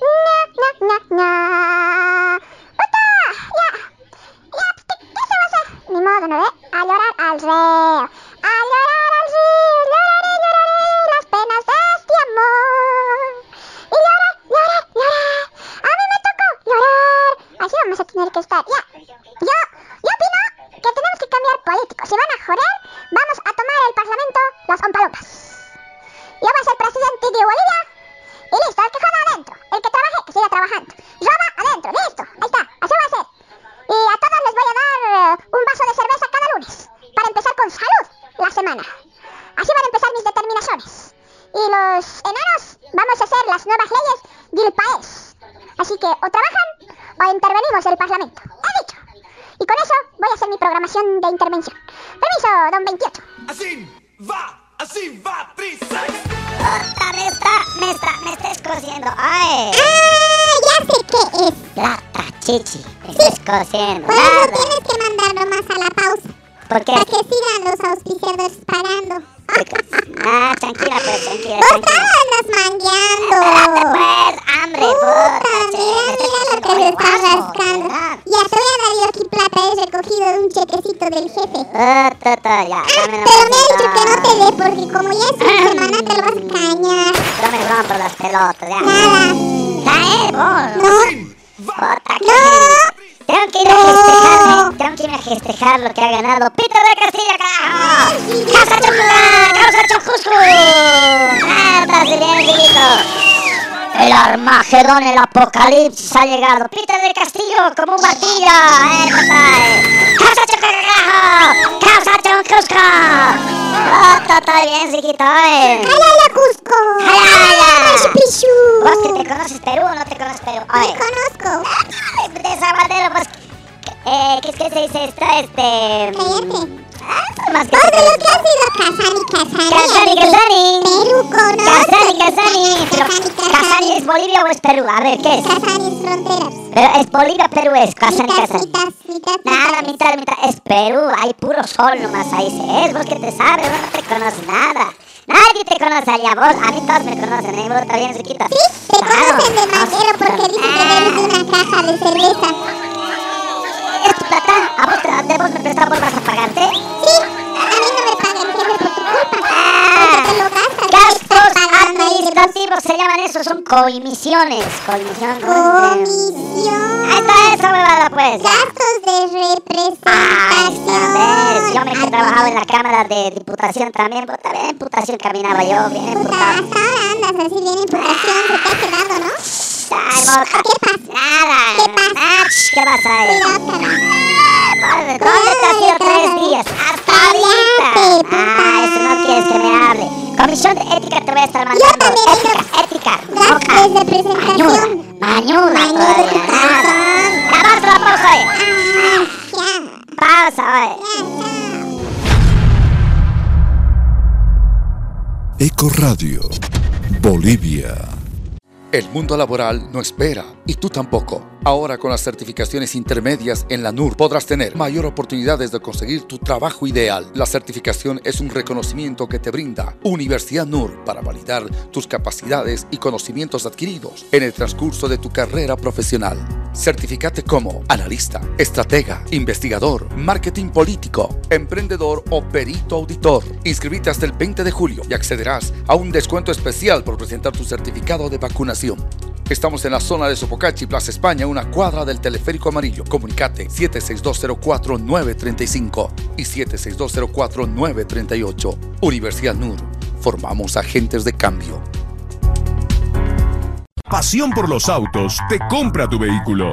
Na, na, na, na. Ya, ya, ¿qué, se va a hacer? Ni modo, ¿no ve? A llorar al río. A llorar al río, lloraré, lloraré las penas de este amor. que estar. Ya, yo, yo opino que tenemos que cambiar políticos. Si van a joder, vamos a tomar el Parlamento las ompalumpas. Yo voy a ser presidente de Bolivia y listo, el que joda adentro, el que trabaje, que siga trabajando. Roba adentro, listo, ahí está, así va a ser. Y a todos les voy a dar eh, un vaso de cerveza cada lunes, para empezar con salud la semana. Así van a empezar mis determinaciones. Y los enanos vamos a hacer las nuevas leyes del país. Así que otra vez. De intervención. Permiso, don 28. Así va, así va, Trisa. Puta, me está, me está, me está escociendo. Ay, Ah, ya sé qué es. la tachichi. Me está escociendo. Tienes que mandar nomás a la pausa. ¿Por qué? Para que sigan los auspiciadores pagando. Ah, tranquila, pues, tranquila, ¡Vos tranquila. andas mangueando! Pues, hambre, Puta, puta, mira, mira lo que escociendo. se está rascando. Ya te voy a dar yo aquí plata, he recogido un chequecito del jefe. Ah, tata, ya, dame Pero me ha dicho que no te no. dé porque como ya es una semana te lo vas a cañar. Yo me rompo las pelotas, ya. Nada. Cae, vos. No. Que- Tengo que ir a festejarme, tengo que ir a festejar lo que ha ganado Peter de Castilla. ¡Casa Chocuca! ¡Casa si bien, amiguito! El Armagedón, el apocalipsis ha llegado. Peter del Castillo como un martillo. ¡Eh! ¡Casa Chocuca, carajo! ¡Casa Chocusca! ¡Oh, está bien, chiquito, eh! ¡Jalala, Cusco! ¡Jalala! ¿Vos que te conoces Perú o no te conoces Perú? Me conozco. de Sabadell, pues. Eh, ¿qué es que se dice esto? Este. Cállate. Ah, más que. De lo que has sido Casani, Casani. Casani, Casani. Perú conoce. Casani, Casani. Casani, Casani. ¿Casani es Bolivia o es Perú? A ver, ¿qué es? Casani es fronteras. Pero es Bolivia, Perú es. Casani, Casani. mitad, mitad, Nada, mitad. mitad. Es Perú. Hay puro sol nomás ahí. es. Vos que te sabes, vos no te conoces nada. Nadie te conoce allá, vos. A mí todos me conocen, ¿eh? Vos está bien, chiquita. Sí, te conocen de manguero porque dicen que debes de una caja de cerveza. ¿Es tu plata? ¿A vos, te- de vos me prestás, vos vas a pagarte? Sí, a mí no me paga el jefe por tu culpa. Ah, Porque te lo gastas. Gastos administrativos se llaman eso, son coimisiones. Coimisión. Comisión. Ahí está esa huevada, pues. Gastos de ves. Yo me he representación. trabajado en la Cámara de Diputación también, pues también en Diputación caminaba yo, bien Puta, hasta ahora andas así bien en. ¿Qué pasa? Nada. ¿Qué pasa? ¿Qué pasa ahí? ¿Dónde, te has ido tres días? Hasta ahorita. Ah, eso no quieres que me hable. Comisión de ética te voy a estar mandando. también he Ética, ética. De presentación. mañuda Mañuda, la pausa. Eco Radio. Bolivia. El mundo laboral no espera y tú tampoco. Ahora con las certificaciones intermedias en la NUR podrás tener mayor oportunidades de conseguir tu trabajo ideal. La certificación es un reconocimiento que te brinda Universidad NUR para validar tus capacidades y conocimientos adquiridos en el transcurso de tu carrera profesional. Certificate como analista, estratega, investigador, marketing político, emprendedor o perito auditor. Inscribite hasta el 20 de julio y accederás a un descuento especial por presentar tu certificado de vacunación. Estamos en la zona de Sopocachi, Plaza España, una cuadra del teleférico amarillo. Comunicate 76204-935 y 76204-938. Universidad NUR. Formamos agentes de cambio. Pasión por los autos te compra tu vehículo.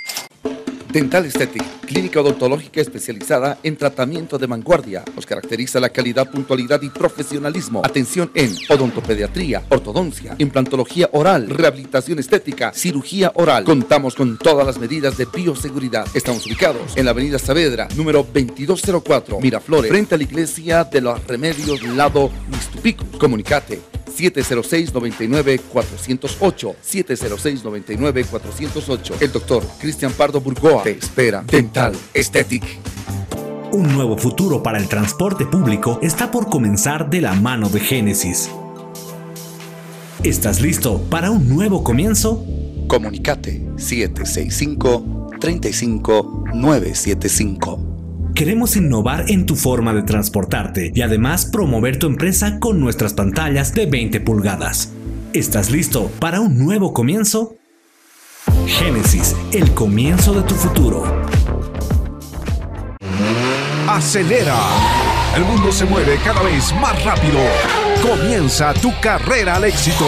Dental Aesthetic, clínica odontológica especializada en tratamiento de vanguardia. Nos caracteriza la calidad, puntualidad y profesionalismo. Atención en odontopediatría, ortodoncia, implantología oral, rehabilitación estética, cirugía oral. Contamos con todas las medidas de bioseguridad. Estamos ubicados en la avenida Saavedra, número 2204, Miraflores, frente a la iglesia de los Remedios, lado Mistupico. Comunicate 706-99-408. 706-99-408. El doctor Cristian Pardo Burgoa te espera. Dental Aesthetic. Un nuevo futuro para el transporte público está por comenzar de la mano de Génesis. ¿Estás listo para un nuevo comienzo? Comunicate 765-35-975. Queremos innovar en tu forma de transportarte y además promover tu empresa con nuestras pantallas de 20 pulgadas. ¿Estás listo para un nuevo comienzo? Génesis, el comienzo de tu futuro. Acelera. El mundo se mueve cada vez más rápido. Comienza tu carrera al éxito.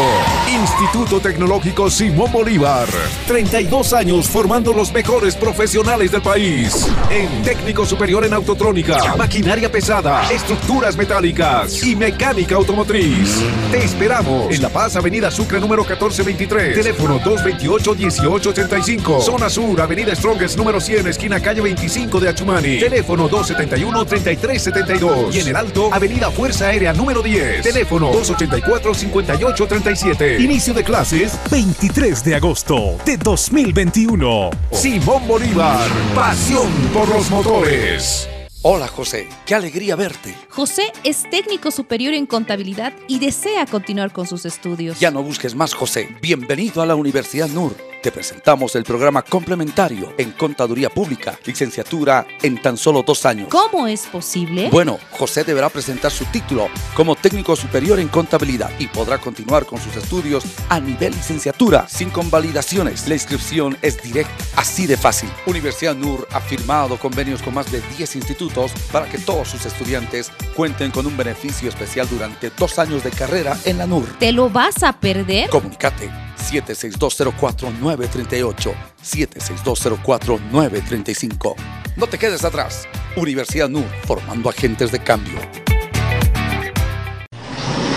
Instituto Tecnológico Simón Bolívar. 32 años formando los mejores profesionales del país. En técnico superior en autotrónica, maquinaria pesada, estructuras metálicas y mecánica automotriz. Te esperamos en La Paz, Avenida Sucre número 1423. Teléfono 228-1885. Zona Sur, Avenida Strongest número 100, esquina calle 25 de Achumani. Teléfono 271-3372. Y en el Alto, Avenida Fuerza Aérea número 10. Teléfono 284-5837. Inicio de clases 23 de agosto de 2021. Simón Bolívar, pasión por los motores. Hola José, qué alegría verte. José es técnico superior en contabilidad y desea continuar con sus estudios. Ya no busques más José. Bienvenido a la Universidad NUR. Te presentamos el programa complementario en Contaduría Pública, licenciatura en tan solo dos años. ¿Cómo es posible? Bueno, José deberá presentar su título como técnico superior en contabilidad y podrá continuar con sus estudios a nivel licenciatura sin convalidaciones. La inscripción es directa, así de fácil. Universidad NUR ha firmado convenios con más de 10 institutos para que todos sus estudiantes cuenten con un beneficio especial durante dos años de carrera en la NUR. ¿Te lo vas a perder? Comunicate 76204-938, 76204-935. No te quedes atrás. Universidad NUR, formando agentes de cambio.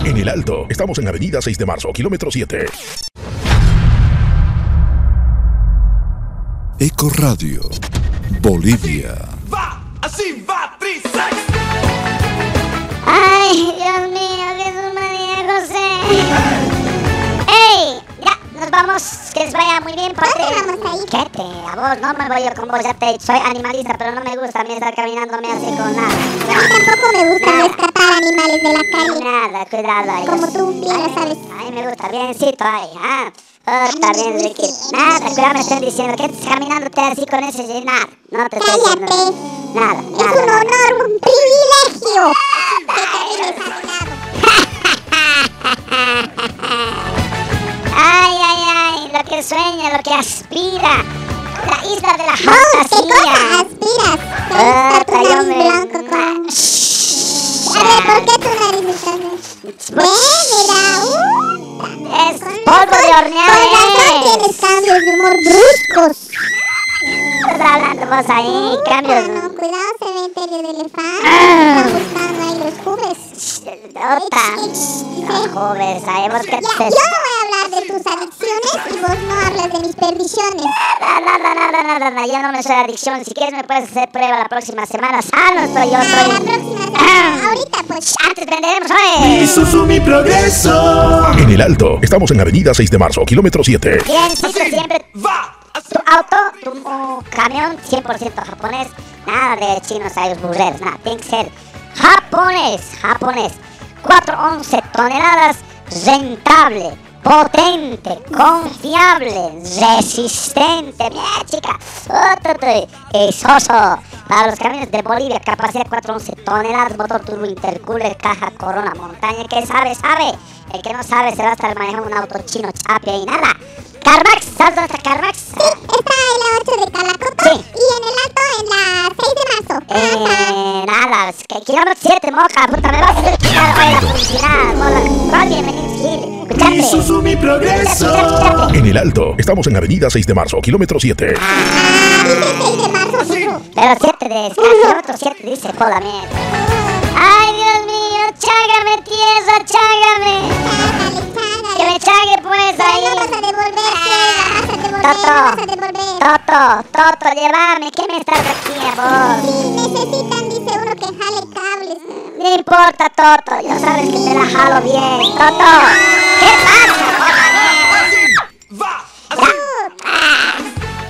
En el Alto, estamos en Avenida 6 de Marzo, kilómetro 7. Eco Radio, Bolivia. Así va, Trisex. Ay, Dios mío, vamos. Que les vaya muy bien, parte. ¿Qué te? A vos, no me voy yo con vos, ya te soy animalista, pero no me gusta a mí estar caminándome así con nada. A mí tampoco me gusta rescatar animales de la calle. Nada, cuidado ahí. Como tú bien lo sabes. A mí me gusta, biencito ahí, ah. Oh, bien, Ricky. Nada, cuidado, me están diciendo que estás caminándote así con ese y nada. No te estoy diciendo Cállate. nada. Es nada, un nada. honor, un privilegio que te mi lado. Ay, ay, ay, lo que sueña, lo que aspira. La isla de la No, ¿qué cosa fantasía. aspiras? Está tu nariz blanco como... A ver, ¿por qué tu nariz está? Ve, mira, uh, Es polvo de hornear, Con razón eh. tienes cambios de humor bruscos. Estás hablando vos ahí, cambios. No, no, cuidado, cementerio de elefante. Ah. Buscando ahí los cubres. Otra. No joves, ahí vos que Ya, te... yo no voy a hablar de tus adicciones y vos no hablas de mis perdiciones. No, no, no, no, no, no, no, yo no me soy adicción. Si quieres me puedes hacer prueba la próxima semana. Sano estoy yo, Ah, la estoy... próxima semana. Ahorita, pues. Antes venderemos, Mi. Isuzu, mi progreso. En el Alto, estamos en Avenida 6 de Marzo, kilómetro 7. Biencito siempre... Va. Tu auto, tu camión 100% japonés. Nada de chinos a burreros, nada. Tiene que ser japonés, japonés. 411 toneladas, rentable, potente, confiable, resistente. Mira, chica. Esoso. Para los camiones de Bolivia, capacidad 411 toneladas, motor turbo intercooler, caja corona, montaña. ¿Qué sabe? Sabe. El que no sabe se va a estar manejando un auto chino chapia y nada. Carmax, ¿sabes dónde está Carmax? Está en la 8 de Sí. y en el alto en la 6 de marzo. Eh, nada, es que kilómetro 7, moja, puta, me vas a hacer quitar hoy la publicidad, mola. ¿Cuál bienvenido, Gil? Mi Escuchate. Isuzu, mi progreso. Escuchate. En el Alto, estamos en Avenida 6 de Marzo, kilómetro 7. Ah, dice 6 de marzo, Susu. Pero 7 de kilómetro 7 dice, joda mierda. Mío, chágame, tierra, chágame. Chágale, chágale. Que me chague, pues, ahí. no vas a devolver, Sheila, vas a devolver, Toto. vas a devolver. Toto, Toto, llévame, ¿qué me estás aquí a vos? Sí, necesitan, dice uno, que jale cables. No importa, Toto, ya sabes que te la jalo bien. Toto, ¿qué pasa? Va.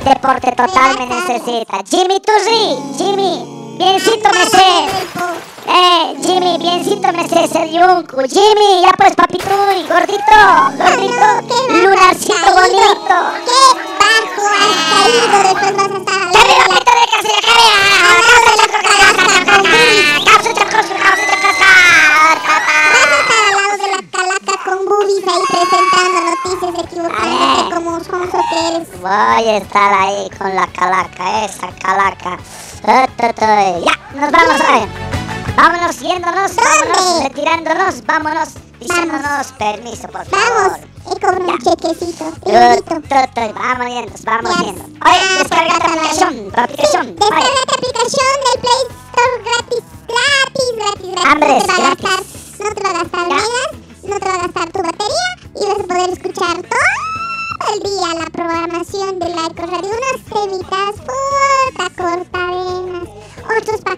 Deporte total me necesita. Jimmy Turri, Jimmy, biencito me sé. Eh, Jimmy, biencito me sé ser yunku. Jimmy, ya pues, papito y gordito, gordito, lunarcito bonito. ¡Qué bajo has caído! Después vas a estar al ¡Cabe, lado de la papito de casa, ya cabe! ¡Causa, chacosco, causa, chacosco! Vas a estar al lado de la calaca con boobies ahí presentando noticias equivocándote como sonso que eres. Voy a estar ahí con la calaca, esa calaca. Eh, te, te. Ya, nos vamos a ver. Vámonos yéndonos, vámonos retirándonos, vámonos diciéndonos permiso, por favor. Vamos, y cobra un chequecito. Vamos yendo, vamos yendo. Oye, descarga la aplicación, la aplicación. Descarga la aplicación del Play Store gratis, gratis, gratis, gratis. Hambres, no te va a gratis. gastar, no te va a gastar megas, no te va a gastar tu batería y vas a poder escuchar todo el día la programación de la Eco Radio. Unas temitas puta cortavenas, otros para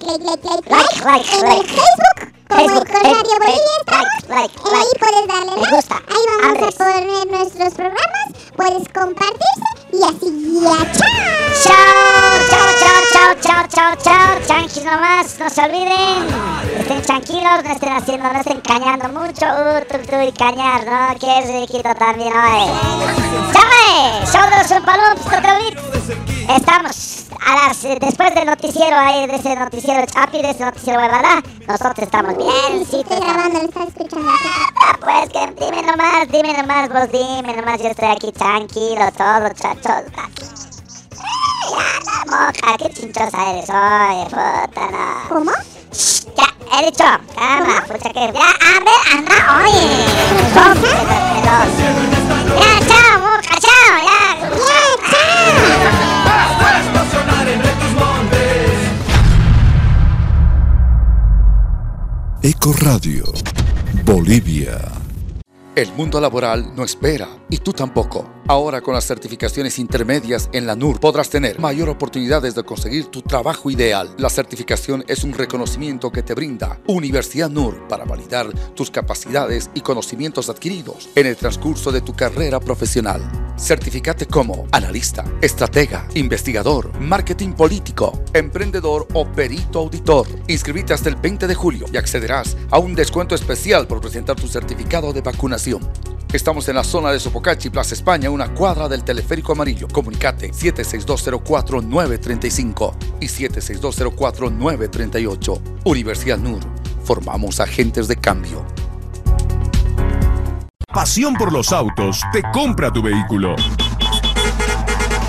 like, like, like, like, like, like, en el Facebook. Como Facebook, Eco Radio Facebook, Bolivia estamos. like, like, Y ahí puedes darle like. gusta. Ahí vamos Andrés. a poner nuestros programas. Puedes compartirse y así ya. ¡Chao! Chao, chao, chao, chao, chao, chao, chao. Chanquis nomás, no se olviden. Estén tranquilos, no estén haciendo, no estén cañando mucho. Uh, tú, tú y cañar, ¿no? Que es riquito también hoy. ¡Chame! Show de los. Estamos a las, después del noticiero ahí, de ese noticiero Chapi, de ese noticiero Huevada. Nosotros estamos bien, sí, Estoy grabando, lo estás escuchando. Ah, Pues que dime nomás, dime nomás, vos dime nomás, yo estoy aquí tranquilo, todo, chacho. Ya, la moja, qué chinchosa eres, oye, puta, no. ¿Cómo? Ya, he dicho, calma, pucha que. Ya, a ver, anda, oye. Pedos. Ya, chao, moja, chao, ya. Ya, chao. Eco Radio. Bolivia. El mundo laboral no espera y tú tampoco. Ahora con las certificaciones intermedias en la NUR podrás tener mayor oportunidades de conseguir tu trabajo ideal. La certificación es un reconocimiento que te brinda Universidad NUR para validar tus capacidades y conocimientos adquiridos en el transcurso de tu carrera profesional. Certificate como analista, estratega, investigador, marketing político, emprendedor o perito auditor. Inscribite hasta el 20 de julio y accederás a un descuento especial por presentar tu certificado de vacunación. Estamos en la zona de Sopocachi, Plaza España, una cuadra del teleférico amarillo. Comunicate 76204-935 y 76204-938. Universidad NUR. Formamos agentes de cambio. Pasión por los autos te compra tu vehículo.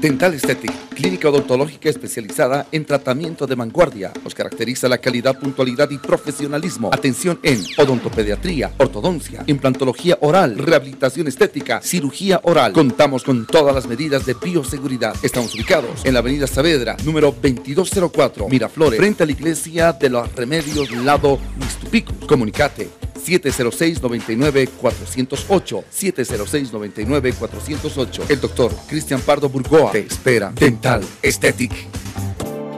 Dental Aesthetic, clínica odontológica especializada en tratamiento de vanguardia. Nos caracteriza la calidad, puntualidad y profesionalismo. Atención en odontopediatría, ortodoncia, implantología oral, rehabilitación estética, cirugía oral. Contamos con todas las medidas de bioseguridad. Estamos ubicados en la avenida Saavedra, número 2204, Miraflores, frente a la iglesia de los Remedios, lado Mixtupico. Comunicate 706-99-408. 706-99-408. El doctor Cristian Pardo Burgoa te espera. Dental Aesthetic.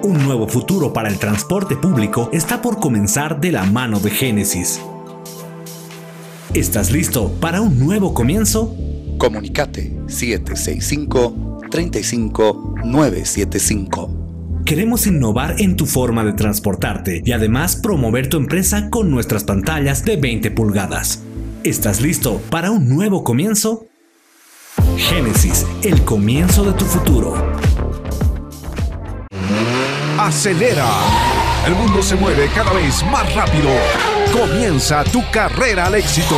Un nuevo futuro para el transporte público está por comenzar de la mano de Génesis. ¿Estás listo para un nuevo comienzo? Comunicate 765-35-975. Queremos innovar en tu forma de transportarte y además promover tu empresa con nuestras pantallas de 20 pulgadas. ¿Estás listo para un nuevo comienzo? Génesis, el comienzo de tu futuro. Acelera. El mundo se mueve cada vez más rápido. Comienza tu carrera al éxito.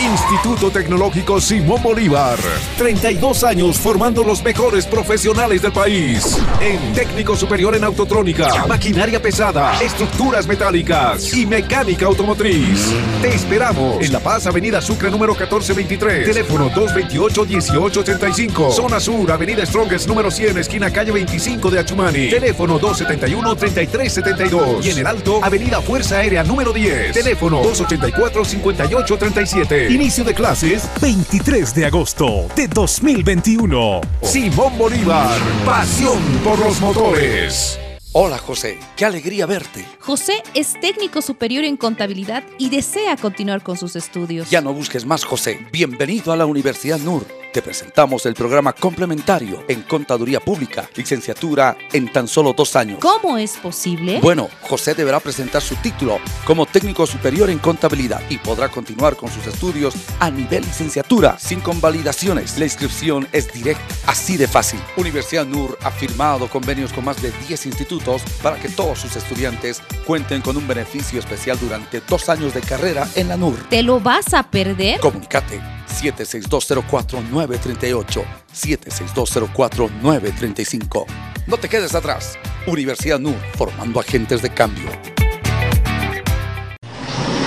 Instituto Tecnológico Simón Bolívar. 32 años formando los mejores profesionales del país. En técnico superior en autotrónica, maquinaria pesada, estructuras metálicas y mecánica automotriz. Te esperamos en La Paz, Avenida Sucre número 1423. Teléfono 228-1885. Zona Sur, Avenida Strongest número 100, esquina calle 25 de Achumani. Teléfono 271-3372. Y en el Alto, Avenida Fuerza Aérea número 10. Teléfono Teléfono 284-5837. Inicio de clases 23 de agosto de 2021. Simón Bolívar, pasión por los motores. Hola José, qué alegría verte. José es técnico superior en contabilidad y desea continuar con sus estudios. Ya no busques más José. Bienvenido a la Universidad NUR. Te presentamos el programa complementario en Contaduría Pública, licenciatura en tan solo dos años. ¿Cómo es posible? Bueno, José deberá presentar su título como técnico superior en contabilidad y podrá continuar con sus estudios a nivel licenciatura sin convalidaciones. La inscripción es directa, así de fácil. Universidad NUR ha firmado convenios con más de 10 institutos para que todos sus estudiantes cuenten con un beneficio especial durante dos años de carrera en la NUR. ¿Te lo vas a perder? Comunicate 76204-938, 76204-935. No te quedes atrás. Universidad NUR, formando agentes de cambio.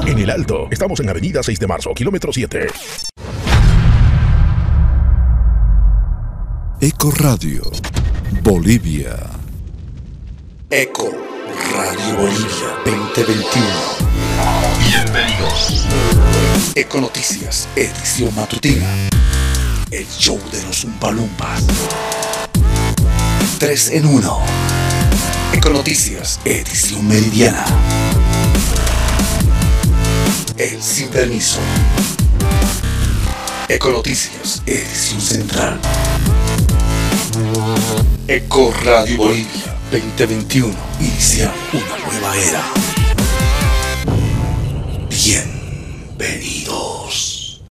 En el Alto, estamos en Avenida 6 de Marzo, kilómetro 7. Eco Radio, Bolivia. Eco Radio Bolivia 2021. Bienvenidos. Eco Noticias, edición matutina. El show de los Umpalumpas. 3 en 1. Eco Noticias, edición meridiana. El sin permiso. Eco Noticias, edición central. Eco Radio Bolivia 2021. Inicia una nueva era. Bien.